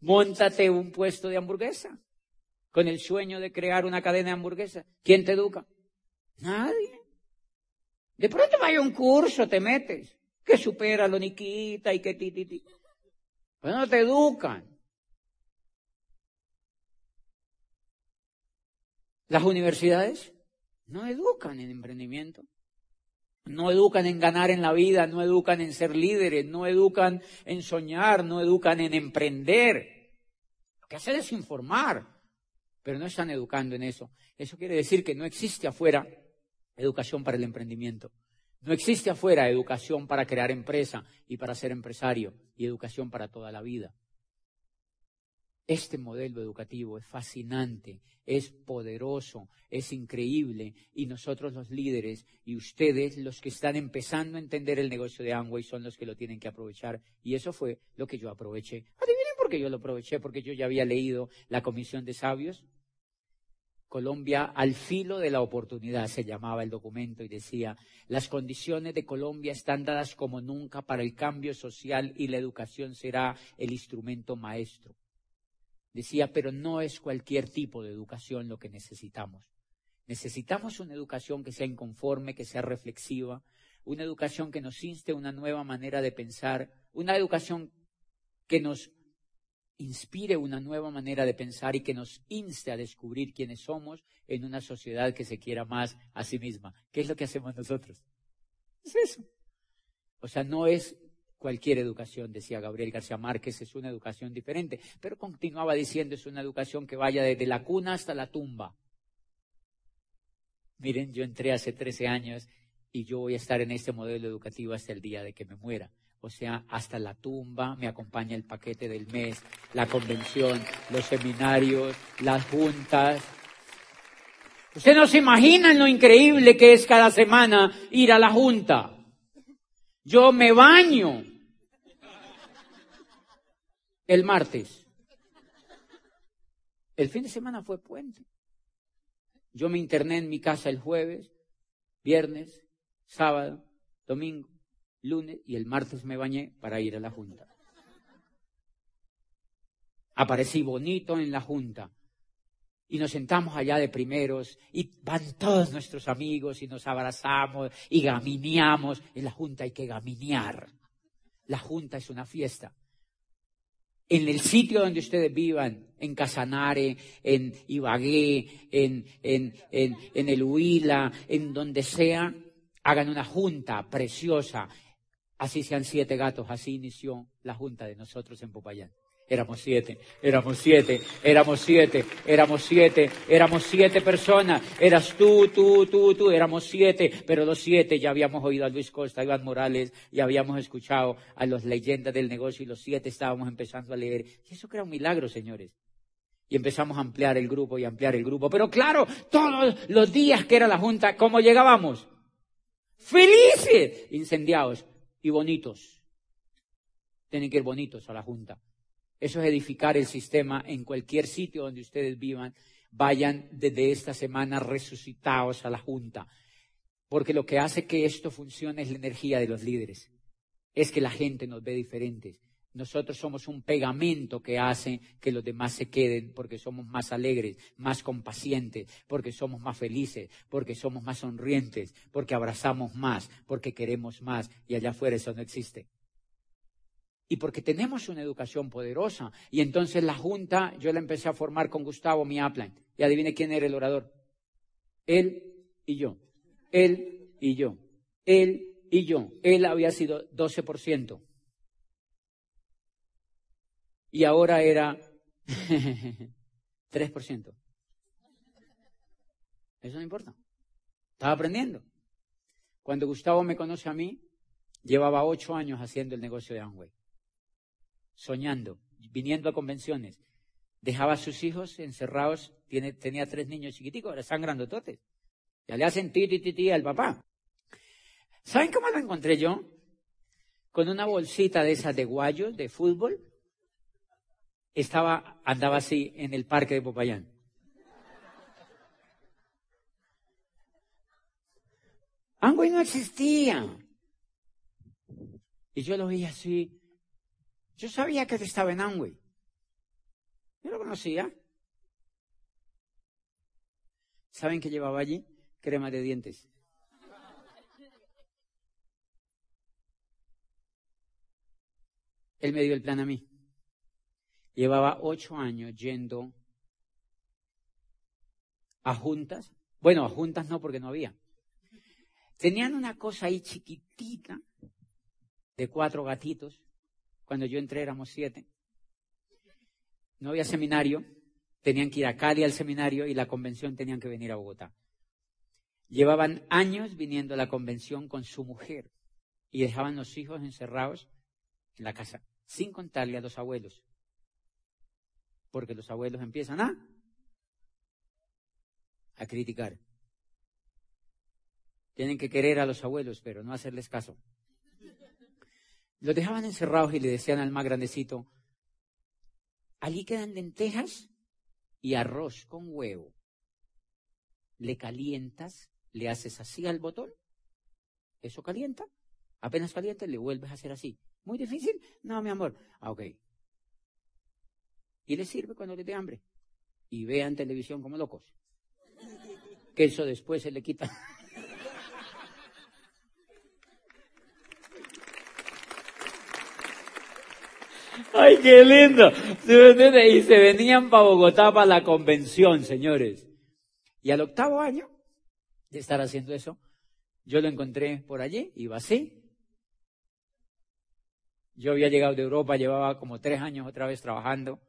Móntate un puesto de hamburguesa con el sueño de crear una cadena de hamburguesa. ¿Quién te educa? Nadie. De pronto vaya un curso, te metes, que supera lo niquita y que ti, ti, ti. Pero no te educan. Las universidades no educan en emprendimiento. No educan en ganar en la vida, no educan en ser líderes, no educan en soñar, no educan en emprender. Lo que hacen es informar, pero no están educando en eso. Eso quiere decir que no existe afuera educación para el emprendimiento. No existe afuera educación para crear empresa y para ser empresario y educación para toda la vida. Este modelo educativo es fascinante, es poderoso, es increíble y nosotros los líderes y ustedes los que están empezando a entender el negocio de Amway son los que lo tienen que aprovechar y eso fue lo que yo aproveché porque yo lo aproveché, porque yo ya había leído la Comisión de Sabios. Colombia al filo de la oportunidad se llamaba el documento y decía, las condiciones de Colombia están dadas como nunca para el cambio social y la educación será el instrumento maestro. Decía, pero no es cualquier tipo de educación lo que necesitamos. Necesitamos una educación que sea inconforme, que sea reflexiva, una educación que nos inste a una nueva manera de pensar, una educación que nos inspire una nueva manera de pensar y que nos inste a descubrir quiénes somos en una sociedad que se quiera más a sí misma. ¿Qué es lo que hacemos nosotros? Es eso. O sea, no es Cualquier educación, decía Gabriel García Márquez, es una educación diferente, pero continuaba diciendo es una educación que vaya desde la cuna hasta la tumba. Miren, yo entré hace 13 años y yo voy a estar en este modelo educativo hasta el día de que me muera. O sea, hasta la tumba me acompaña el paquete del mes, la convención, los seminarios, las juntas. Usted no se imagina lo increíble que es cada semana ir a la junta. Yo me baño el martes. El fin de semana fue puente. Yo me interné en mi casa el jueves, viernes, sábado, domingo, lunes y el martes me bañé para ir a la junta. Aparecí bonito en la junta y nos sentamos allá de primeros y van todos nuestros amigos y nos abrazamos y gamineamos. En la junta hay que gaminear. La junta es una fiesta. En el sitio donde ustedes vivan, en Casanare, en Ibagué, en, en, en, en el Huila, en donde sea, hagan una junta preciosa. Así sean siete gatos, así inició la junta de nosotros en Popayán. Éramos siete, éramos siete, éramos siete, éramos siete, éramos siete personas. Eras tú, tú, tú, tú, éramos siete, pero los siete ya habíamos oído a Luis Costa, a Iván Morales, y habíamos escuchado a las leyendas del negocio y los siete estábamos empezando a leer. Y eso era un milagro, señores. Y empezamos a ampliar el grupo y ampliar el grupo. Pero claro, todos los días que era la junta, ¿cómo llegábamos? Felices, incendiados y bonitos. Tienen que ir bonitos a la junta. Eso es edificar el sistema en cualquier sitio donde ustedes vivan. Vayan desde esta semana resucitados a la Junta. Porque lo que hace que esto funcione es la energía de los líderes. Es que la gente nos ve diferentes. Nosotros somos un pegamento que hace que los demás se queden porque somos más alegres, más compacientes, porque somos más felices, porque somos más sonrientes, porque abrazamos más, porque queremos más. Y allá afuera eso no existe y porque tenemos una educación poderosa. Y entonces la junta, yo la empecé a formar con Gustavo, mi upline. Y adivine quién era el orador. Él y yo. Él y yo. Él y yo. Él había sido 12%. Y ahora era *laughs* 3%. Eso no importa. Estaba aprendiendo. Cuando Gustavo me conoce a mí, llevaba ocho años haciendo el negocio de Amway soñando, viniendo a convenciones. Dejaba a sus hijos encerrados, tenía tres niños chiquiticos, ahora están grandototes. Ya le hacen ti, ti, ti, ti al papá. ¿Saben cómo lo encontré yo? Con una bolsita de esas de guayos de fútbol. Estaba, andaba así en el parque de Popayán. Angüey no existía. Y yo lo veía así, yo sabía que estaba en Amway. Yo lo conocía. ¿Saben qué llevaba allí? Crema de dientes. Él me dio el plan a mí. Llevaba ocho años yendo a juntas. Bueno, a juntas no, porque no había. Tenían una cosa ahí chiquitita de cuatro gatitos cuando yo entré éramos siete. No había seminario, tenían que ir a Cali al seminario y la convención tenían que venir a Bogotá. Llevaban años viniendo a la convención con su mujer y dejaban los hijos encerrados en la casa, sin contarle a los abuelos. Porque los abuelos empiezan a, a criticar. Tienen que querer a los abuelos, pero no hacerles caso. Los dejaban encerrados y le decían al más grandecito, allí quedan lentejas y arroz con huevo. Le calientas, le haces así al botón, eso calienta, apenas calienta le vuelves a hacer así. ¿Muy difícil? No, mi amor. Ah, ok. Y le sirve cuando le dé hambre. Y vean televisión como locos. Que eso después se le quita. *laughs* Ay, qué lindo. Y se venían para Bogotá para la convención, señores. Y al octavo año de estar haciendo eso, yo lo encontré por allí, iba así. Yo había llegado de Europa, llevaba como tres años otra vez trabajando.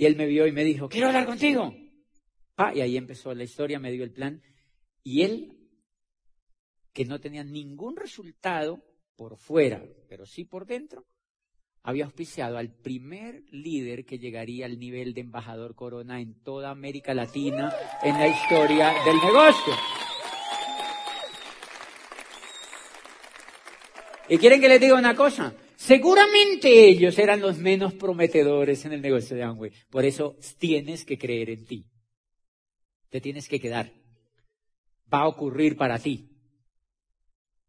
Y él me vio y me dijo, quiero hablar contigo. Ah, y ahí empezó la historia, me dio el plan. Y él, que no tenía ningún resultado por fuera, pero sí por dentro, había auspiciado al primer líder que llegaría al nivel de embajador corona en toda América Latina en la historia del negocio. ¿Y quieren que les diga una cosa? Seguramente ellos eran los menos prometedores en el negocio de Amway. Por eso tienes que creer en ti. Te tienes que quedar. Va a ocurrir para ti.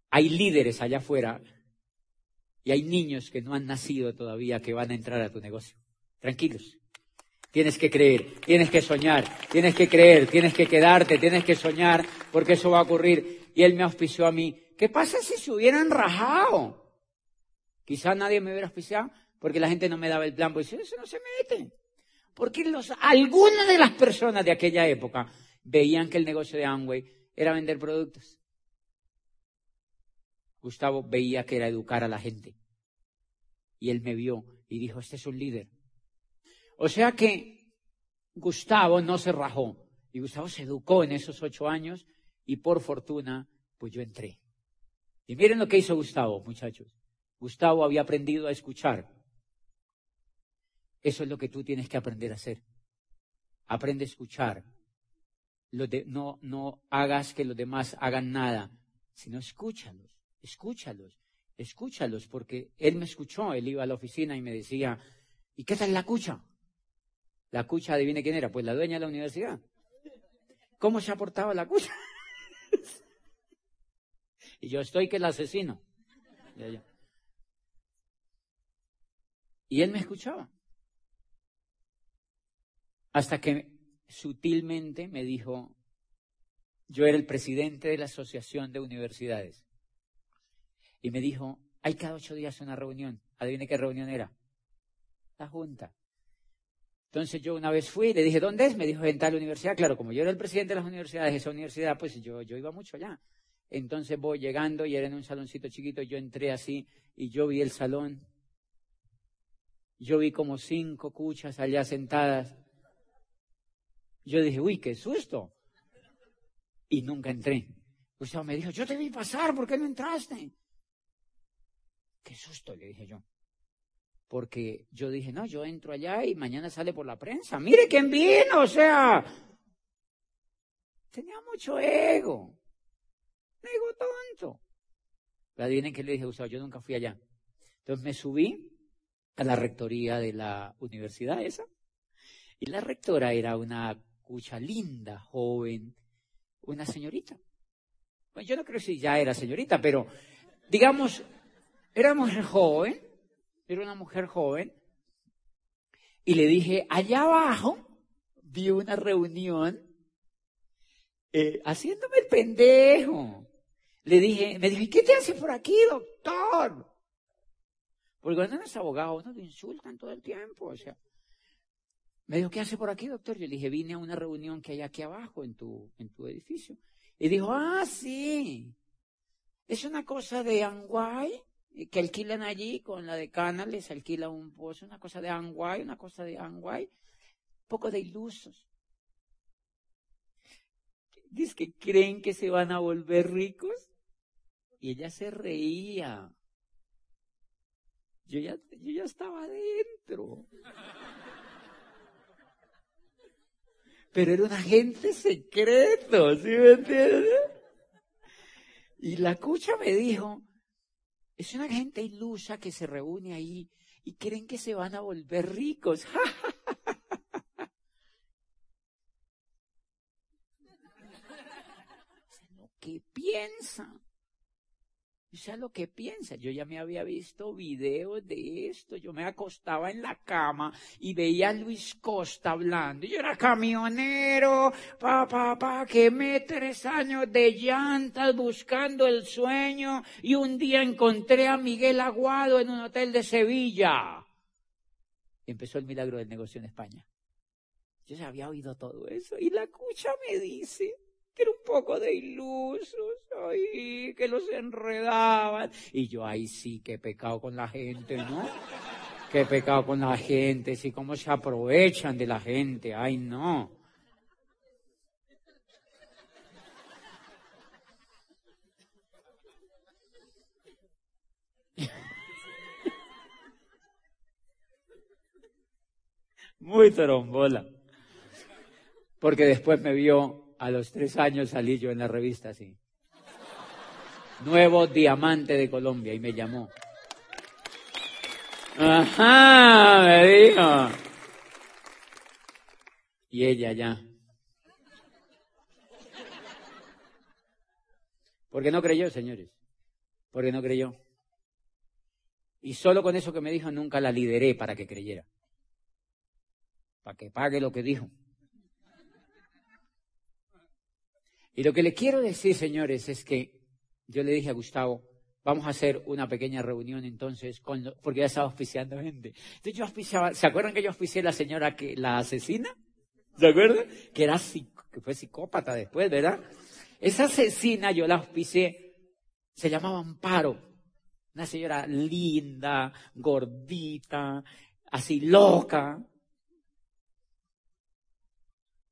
Hay líderes allá afuera y hay niños que no han nacido todavía que van a entrar a tu negocio. Tranquilos. Tienes que creer, tienes que soñar, tienes que creer, tienes que quedarte, tienes que soñar, porque eso va a ocurrir. Y él me auspició a mí. ¿Qué pasa si se hubieran rajado? Quizá nadie me hubiera auspiciado porque la gente no me daba el plan, pues eso no se mete. Porque algunas de las personas de aquella época veían que el negocio de Amway era vender productos. Gustavo veía que era educar a la gente. Y él me vio y dijo, este es un líder. O sea que Gustavo no se rajó. Y Gustavo se educó en esos ocho años y por fortuna, pues yo entré. Y miren lo que hizo Gustavo, muchachos. Gustavo había aprendido a escuchar. Eso es lo que tú tienes que aprender a hacer. Aprende a escuchar. no, no hagas que los demás hagan nada, sino escúchalos. Escúchalos, escúchalos, porque él me escuchó, él iba a la oficina y me decía, ¿y qué tal la cucha? La cucha, adivine quién era, pues la dueña de la universidad. ¿Cómo se ha portado la cucha? *laughs* y yo estoy que el asesino. Y él me escuchaba. Hasta que sutilmente me dijo, yo era el presidente de la Asociación de Universidades. Y me dijo, hay cada ocho días una reunión. Adivine qué reunión era. La junta. Entonces yo una vez fui y le dije, ¿dónde es? Me dijo, en tal universidad. Claro, como yo era el presidente de las universidades, esa universidad, pues yo, yo iba mucho allá. Entonces voy llegando y era en un saloncito chiquito, yo entré así y yo vi el salón. Yo vi como cinco cuchas allá sentadas. Yo dije, uy, qué susto. Y nunca entré. Gustavo me dijo, yo te vi pasar, ¿por qué no entraste? Qué susto, le dije yo. Porque yo dije, no, yo entro allá y mañana sale por la prensa. Mire quién vino, o sea. Tenía mucho ego. Ego tonto. Pero adivinen que le dije, Gustavo, yo nunca fui allá. Entonces me subí a la rectoría de la universidad esa. Y la rectora era una cucha linda, joven, una señorita. Bueno, yo no creo si ya era señorita, pero digamos, era mujer joven, era una mujer joven, y le dije, allá abajo vi una reunión eh, haciéndome el pendejo. Le dije, me dijo, ¿y qué te hace por aquí, doctor? Porque cuando eres abogado, uno te insultan todo el tiempo, o sea. Me dijo, ¿qué hace por aquí, doctor? Yo le dije, vine a una reunión que hay aquí abajo en tu, en tu edificio. Y dijo, ah, sí. Es una cosa de Anguay que alquilan allí con la decana, les alquila un pozo, una cosa de Anguay, una cosa de Anguay, poco de ilusos. Dice que creen que se van a volver ricos. Y ella se reía. Yo ya, yo ya estaba adentro. Pero era un agente secreto, ¿sí me entiendes? Y la cucha me dijo, es una gente ilusa que se reúne ahí y creen que se van a volver ricos. *laughs* ¿Qué piensa? O sea, lo que piensa. Yo ya me había visto videos de esto. Yo me acostaba en la cama y veía a Luis Costa hablando. Yo era camionero, pa, pa, pa, quemé tres años de llantas buscando el sueño y un día encontré a Miguel Aguado en un hotel de Sevilla. Empezó el milagro del negocio en España. Yo ya había oído todo eso y la cucha me dice, que era un poco de ilusos, ay, que los enredaban. Y yo, ahí sí, he pecado con la gente, ¿no? He pecado con la gente, sí, cómo se aprovechan de la gente, ay, no. *laughs* Muy trombola. Porque después me vio a los tres años salí yo en la revista así. Nuevo diamante de Colombia y me llamó. Ajá, me dijo. Y ella ya. Porque no creyó, señores. Porque no creyó. Y solo con eso que me dijo nunca la lideré para que creyera. Para que pague lo que dijo. Y lo que le quiero decir, señores, es que yo le dije a Gustavo, vamos a hacer una pequeña reunión entonces, con porque ya estaba auspiciando gente. Entonces yo auspiciaba, ¿se acuerdan que yo auspicié a la señora que la asesina? ¿Se acuerdan? Que era fue psicópata después, ¿verdad? Esa asesina yo la auspicié, se llamaba Amparo. Una señora linda, gordita, así loca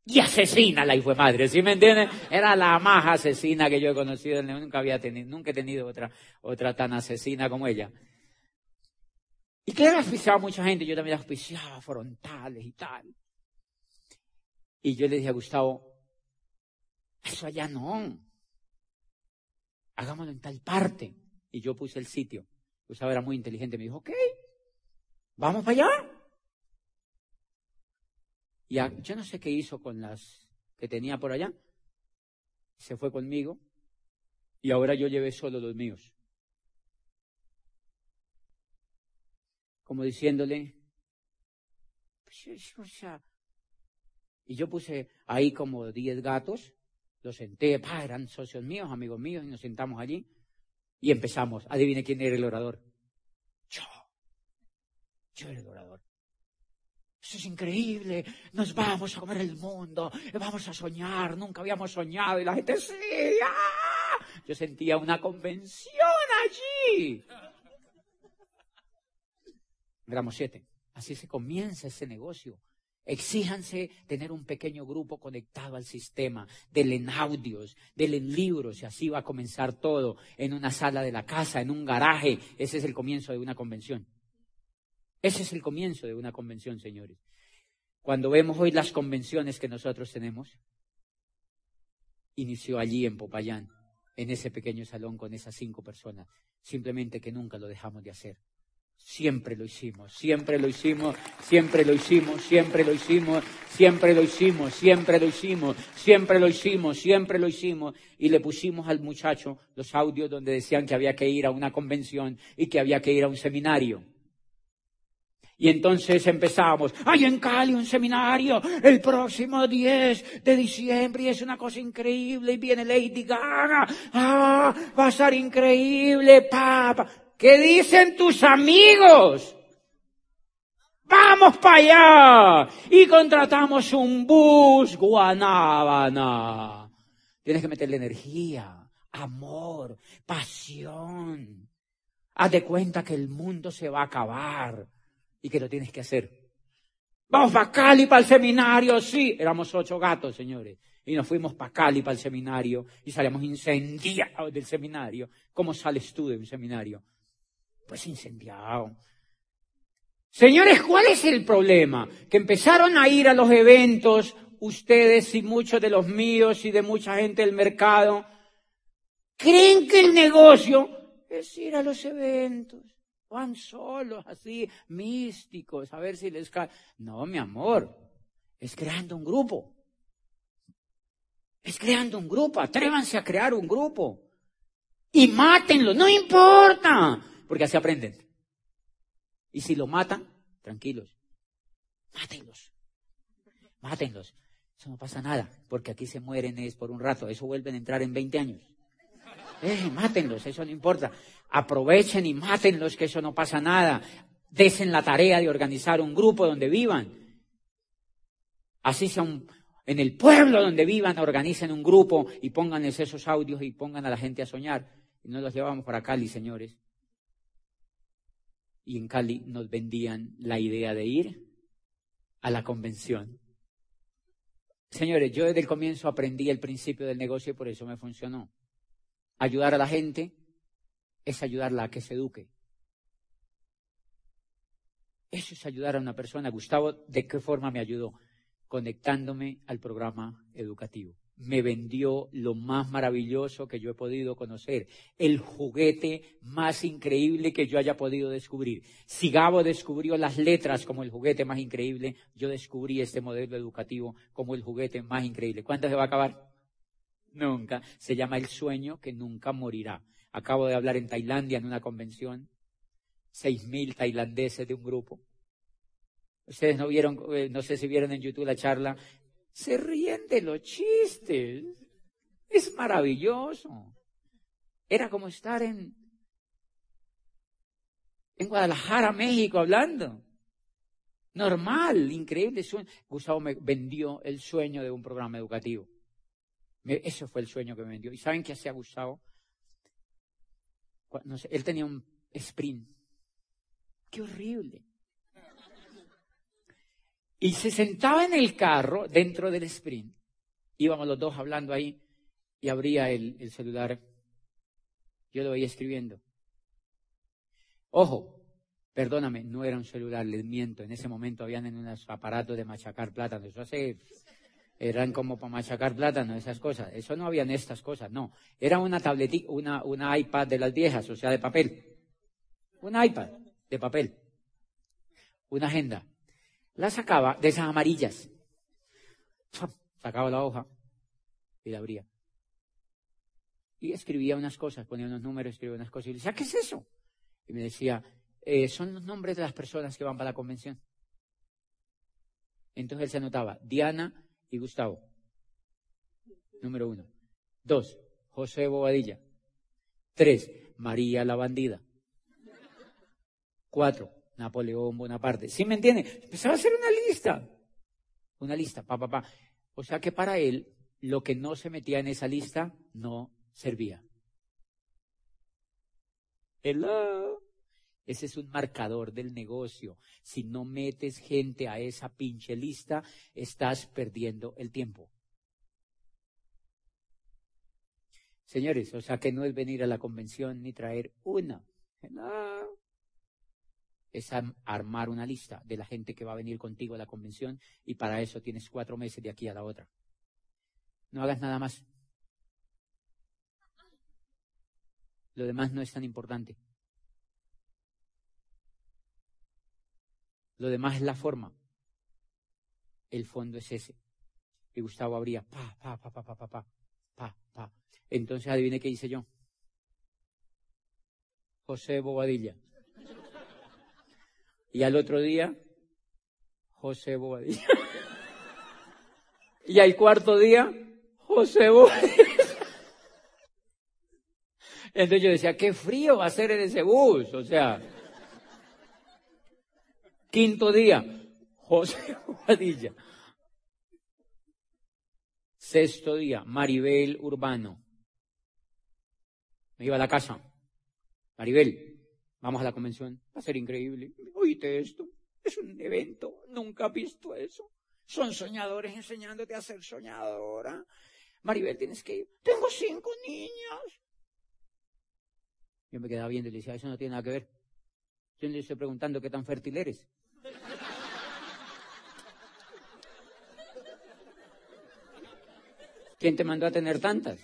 y asesina la hijo de madre, ¿sí me entienden? Era la más asesina que yo he conocido, nunca había tenido, nunca he tenido otra, otra tan asesina como ella. Y claro, auspiciaba a mucha gente, yo también auspiciaba frontales y tal. Y yo le dije a Gustavo, eso allá no. Hagámoslo en tal parte. Y yo puse el sitio. Gustavo era muy inteligente, me dijo, ok, vamos para allá. Yo no sé qué hizo con las que tenía por allá. Se fue conmigo y ahora yo llevé solo los míos. Como diciéndole, pues, y yo puse ahí como diez gatos, los senté, pa, eran socios míos, amigos míos, y nos sentamos allí y empezamos. Adivine quién era el orador. Yo. Yo era el orador. Eso es increíble, nos vamos a comer el mundo, vamos a soñar, nunca habíamos soñado y la gente sí, ¡ah! yo sentía una convención allí. Gramo siete. Así se comienza ese negocio. Exíjanse tener un pequeño grupo conectado al sistema, denle audios, denle libros y así va a comenzar todo en una sala de la casa, en un garaje. Ese es el comienzo de una convención. Ese es el comienzo de una convención, señores. Cuando vemos hoy las convenciones que nosotros tenemos, inició allí en Popayán, en ese pequeño salón con esas cinco personas, simplemente que nunca lo dejamos de hacer. Siempre lo hicimos, siempre lo hicimos, siempre lo hicimos, siempre lo hicimos, siempre lo hicimos, siempre lo hicimos, siempre lo hicimos, siempre lo hicimos. Y le pusimos al muchacho los audios donde decían que había que ir a una convención y que había que ir a un seminario. Y entonces empezamos, hay en Cali un seminario el próximo 10 de diciembre y es una cosa increíble y viene Lady Gaga, ah, va a ser increíble, papá. ¿Qué dicen tus amigos? Vamos para allá y contratamos un bus guanábana. Tienes que meterle energía, amor, pasión. Haz de cuenta que el mundo se va a acabar y que lo tienes que hacer. Vamos para Cali, para el seminario, sí. Éramos ocho gatos, señores. Y nos fuimos para Cali, para el seminario, y salimos incendiados del seminario. ¿Cómo sales tú de un seminario? Pues incendiado. Señores, ¿cuál es el problema? Que empezaron a ir a los eventos, ustedes y muchos de los míos y de mucha gente del mercado, creen que el negocio es ir a los eventos. Van solos, así, místicos, a ver si les cae. No, mi amor, es creando un grupo. Es creando un grupo, atrévanse a crear un grupo. Y mátenlo, no importa, porque así aprenden. Y si lo matan, tranquilos, mátenlos. Mátenlos. Eso no pasa nada, porque aquí se mueren es por un rato, eso vuelven a entrar en 20 años. Eh, mátenlos, eso no importa. Aprovechen y mátenlos, que eso no pasa nada. Desen la tarea de organizar un grupo donde vivan. Así sea En el pueblo donde vivan, organicen un grupo y pongan esos audios y pongan a la gente a soñar. Y nos los llevamos para Cali, señores. Y en Cali nos vendían la idea de ir a la convención. Señores, yo desde el comienzo aprendí el principio del negocio y por eso me funcionó. Ayudar a la gente es ayudarla a que se eduque. Eso es ayudar a una persona. Gustavo, ¿de qué forma me ayudó? Conectándome al programa educativo. Me vendió lo más maravilloso que yo he podido conocer, el juguete más increíble que yo haya podido descubrir. Si Gabo descubrió las letras como el juguete más increíble, yo descubrí este modelo educativo como el juguete más increíble. ¿Cuánto se va a acabar? Nunca. Se llama el sueño que nunca morirá. Acabo de hablar en Tailandia en una convención. Seis mil tailandeses de un grupo. Ustedes no vieron, eh, no sé si vieron en YouTube la charla. Se ríen de los chistes. Es maravilloso. Era como estar en, en Guadalajara, México, hablando. Normal, increíble sueño. Gustavo me vendió el sueño de un programa educativo. Eso fue el sueño que me vendió. ¿Y saben qué hacía Gustavo? No sé, él tenía un sprint. Qué horrible. Y se sentaba en el carro dentro del sprint. Íbamos los dos hablando ahí y abría el, el celular. Yo lo veía escribiendo. Ojo, perdóname, no era un celular, les miento. En ese momento habían en unos aparatos de machacar plata. Eso hace eran como para machacar plátano, esas cosas. Eso no habían estas cosas, no. Era una tabletita, una, una iPad de las viejas, o sea, de papel. Un iPad de papel. Una agenda. La sacaba de esas amarillas. Sacaba la hoja y la abría. Y escribía unas cosas, ponía unos números, escribía unas cosas. Y le decía, ¿qué es eso? Y me decía, eh, son los nombres de las personas que van para la convención. Entonces él se anotaba, Diana y Gustavo. Número uno. Dos, José Bobadilla. Tres, María la bandida. Cuatro, Napoleón Bonaparte. ¿Sí me entiende? Empezaba a hacer una lista. Una lista, pa, pa, pa. O sea que para él, lo que no se metía en esa lista no servía. Hello. Ese es un marcador del negocio. Si no metes gente a esa pinche lista, estás perdiendo el tiempo. Señores, o sea que no es venir a la convención ni traer una. Es armar una lista de la gente que va a venir contigo a la convención y para eso tienes cuatro meses de aquí a la otra. No hagas nada más. Lo demás no es tan importante. Lo demás es la forma. El fondo es ese. Y Gustavo abría, pa, pa, pa, pa, pa, pa, pa, pa, pa. Entonces adivine qué hice yo. José Bobadilla. Y al otro día, José Bobadilla. y al cuarto día, José Bobadilla. Entonces yo decía, qué frío va a ser en ese bus. O sea, Quinto día, José *laughs* Bobadilla. Sexto día, Maribel Urbano. Me iba a la casa. Maribel, vamos a la convención. Va a ser increíble. Oíste esto. Es un evento. Nunca he visto eso. Son soñadores enseñándote a ser soñadora. Maribel, tienes que ir. Tengo cinco niñas. Yo me quedaba viendo y le decía, eso no tiene nada que ver. Yo le estoy preguntando qué tan fértil eres. ¿Quién te mandó a tener tantas?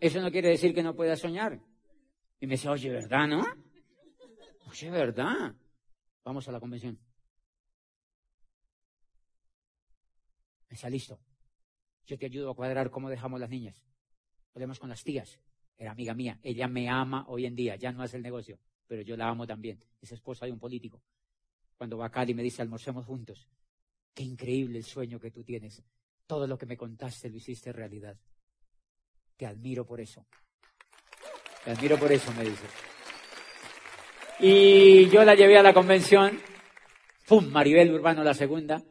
Eso no quiere decir que no puedas soñar. Y me dice, oye, ¿verdad, no? Oye, ¿verdad? Vamos a la convención. Me dice, listo. Yo te ayudo a cuadrar cómo dejamos las niñas. Podemos con las tías. Era amiga mía. Ella me ama hoy en día. Ya no hace el negocio. Pero yo la amo también. Es esposa de un político. Cuando va a Cali me dice, almorcemos juntos. Qué increíble el sueño que tú tienes. Todo lo que me contaste lo hiciste realidad. Te admiro por eso. Te admiro por eso, me dice. Y yo la llevé a la convención. ¡Pum! Maribel Urbano la segunda.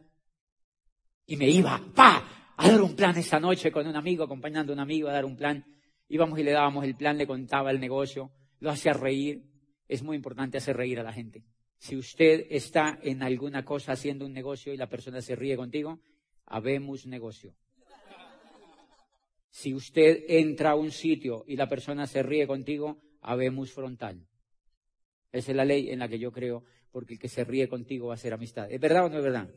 Y me iba, pa, a dar un plan esa noche con un amigo, acompañando a un amigo a dar un plan. Íbamos y le dábamos el plan, le contaba el negocio, lo hacía reír. Es muy importante hacer reír a la gente. Si usted está en alguna cosa haciendo un negocio y la persona se ríe contigo, habemos negocio. Si usted entra a un sitio y la persona se ríe contigo, habemos frontal. Esa es la ley en la que yo creo, porque el que se ríe contigo va a ser amistad. ¿Es verdad o no es verdad?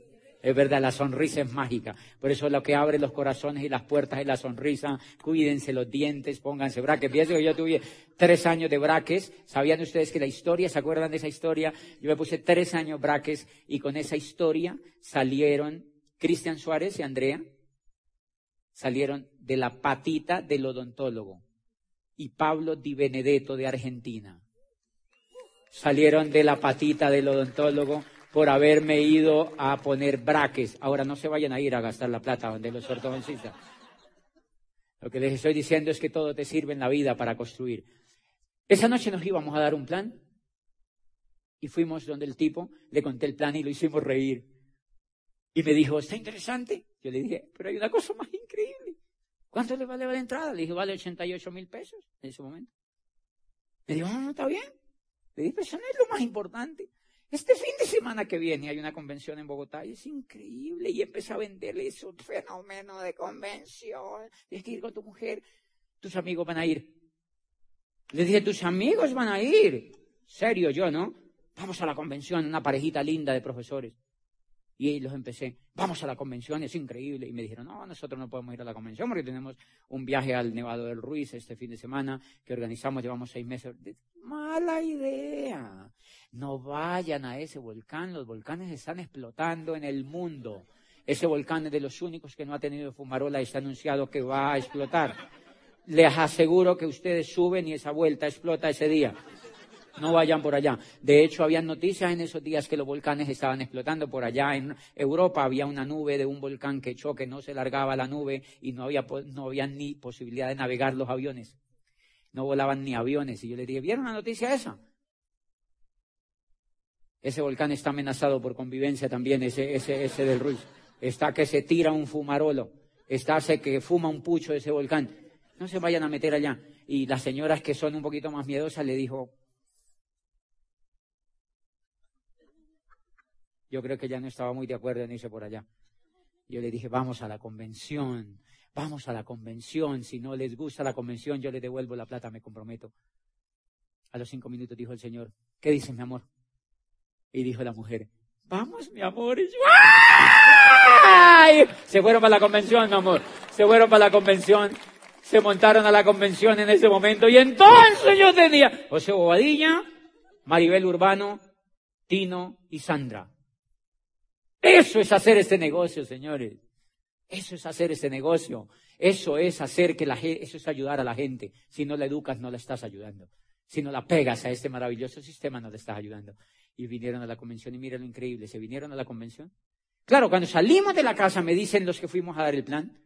Es verdad, la sonrisa es mágica. Por eso lo que abre los corazones y las puertas es la sonrisa. Cuídense los dientes, pónganse braques. Fíjense que yo tuve tres años de braques. ¿Sabían ustedes que la historia, se acuerdan de esa historia? Yo me puse tres años braques y con esa historia salieron Cristian Suárez y Andrea. Salieron de la patita del odontólogo. Y Pablo Di Benedetto de Argentina. Salieron de la patita del odontólogo por haberme ido a poner braques. Ahora no se vayan a ir a gastar la plata donde los ortodoncistas. Lo que les estoy diciendo es que todo te sirve en la vida para construir. Esa noche nos íbamos a dar un plan y fuimos donde el tipo, le conté el plan y lo hicimos reír. Y me dijo, ¿está interesante? Yo le dije, pero hay una cosa más increíble. ¿Cuánto le vale la entrada? Le dije, vale 88 mil pesos en ese momento. Me dijo, no, no, está bien. Le dije, pero eso no es lo más importante. Este fin de semana que viene hay una convención en Bogotá y es increíble. Y empecé a venderle eso, fenómeno de convención. Tienes que ir con tu mujer. Tus amigos van a ir. Le dije, tus amigos van a ir. Serio yo, ¿no? Vamos a la convención, una parejita linda de profesores. Y los empecé, vamos a la convención, es increíble. Y me dijeron, no, nosotros no podemos ir a la convención porque tenemos un viaje al Nevado del Ruiz este fin de semana que organizamos, llevamos seis meses. Mala idea. No vayan a ese volcán, los volcanes están explotando en el mundo. Ese volcán es de los únicos que no ha tenido fumarola y está anunciado que va a explotar. Les aseguro que ustedes suben y esa vuelta explota ese día. No vayan por allá. De hecho, había noticias en esos días que los volcanes estaban explotando. Por allá en Europa había una nube de un volcán que echó, que no se largaba la nube y no había, no ni posibilidad de navegar los aviones. No volaban ni aviones. Y yo les dije, ¿vieron la noticia esa? Ese volcán está amenazado por convivencia también, ese, ese, ese del Ruiz. Está que se tira un fumarolo. Está que fuma un pucho ese volcán. No se vayan a meter allá. Y las señoras que son un poquito más miedosas le dijo, Yo creo que ya no estaba muy de acuerdo en irse por allá. Yo le dije, vamos a la convención, vamos a la convención. Si no les gusta la convención, yo le devuelvo la plata, me comprometo. A los cinco minutos dijo el Señor, ¿qué dices, mi amor? Y dijo la mujer, vamos, mi amor. Y yo, ¡ay! Se fueron para la convención, mi amor. Se fueron para la convención. Se montaron a la convención en ese momento. Y entonces yo tenía José Bobadilla, Maribel Urbano, Tino y Sandra. Eso es hacer este negocio, señores. Eso es hacer este negocio. Eso es hacer que la gente, eso es ayudar a la gente. Si no la educas, no la estás ayudando. Si no la pegas a este maravilloso sistema, no la estás ayudando. Y vinieron a la convención y mira lo increíble, se vinieron a la convención. Claro, cuando salimos de la casa me dicen los que fuimos a dar el plan.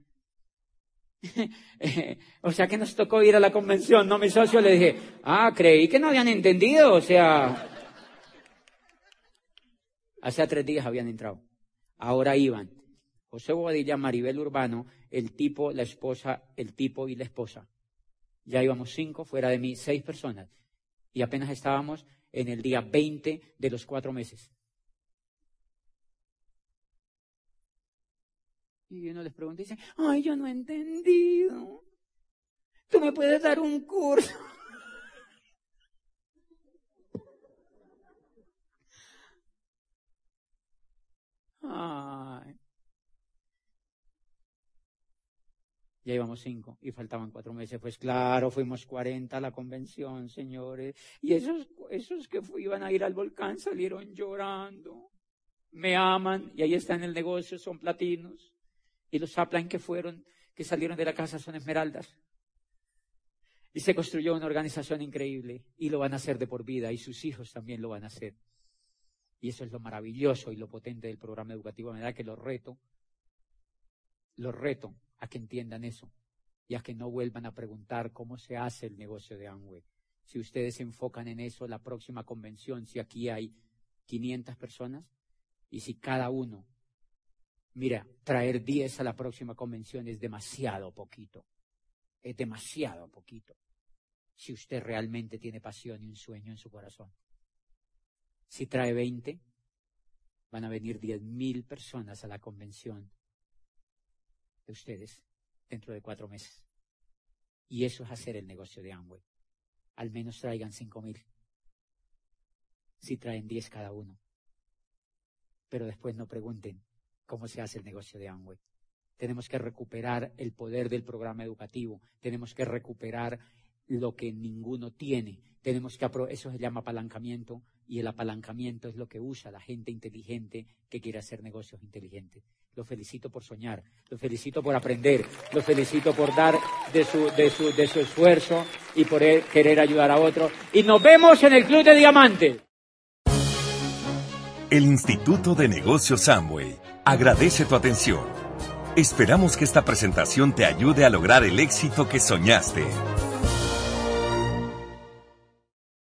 *laughs* o sea que nos tocó ir a la convención, ¿no? Mi socio le dije, ah, creí que no habían entendido, o sea, Hace tres días habían entrado. Ahora iban José Bobadilla, Maribel Urbano, el tipo, la esposa, el tipo y la esposa. Ya íbamos cinco, fuera de mí, seis personas. Y apenas estábamos en el día 20 de los cuatro meses. Y uno les pregunta y dice, ay, yo no he entendido. Tú me puedes dar un curso. Ya íbamos cinco y faltaban cuatro meses. Pues claro, fuimos cuarenta a la convención, señores. Y esos, esos que iban a ir al volcán salieron llorando. Me aman y ahí está en el negocio, son platinos. Y los Zaplan que fueron, que salieron de la casa son esmeraldas. Y se construyó una organización increíble y lo van a hacer de por vida y sus hijos también lo van a hacer. Y eso es lo maravilloso y lo potente del programa educativo. Me da que lo reto, lo reto a que entiendan eso y a que no vuelvan a preguntar cómo se hace el negocio de Amway. Si ustedes se enfocan en eso, la próxima convención, si aquí hay 500 personas y si cada uno Mira, traer 10 a la próxima convención es demasiado poquito. Es demasiado poquito. Si usted realmente tiene pasión y un sueño en su corazón. Si trae 20, van a venir 10.000 personas a la convención de ustedes dentro de cuatro meses. Y eso es hacer el negocio de Amway. Al menos traigan 5.000. Si traen 10 cada uno. Pero después no pregunten cómo se hace el negocio de Amway. Tenemos que recuperar el poder del programa educativo. Tenemos que recuperar lo que ninguno tiene. Tenemos que eso se llama apalancamiento y el apalancamiento es lo que usa la gente inteligente que quiere hacer negocios inteligentes. Lo felicito por soñar, lo felicito por aprender, lo felicito por dar de su, de su, de su esfuerzo y por querer ayudar a otros. Y nos vemos en el Club de Diamantes. El Instituto de Negocios Amway agradece tu atención. Esperamos que esta presentación te ayude a lograr el éxito que soñaste.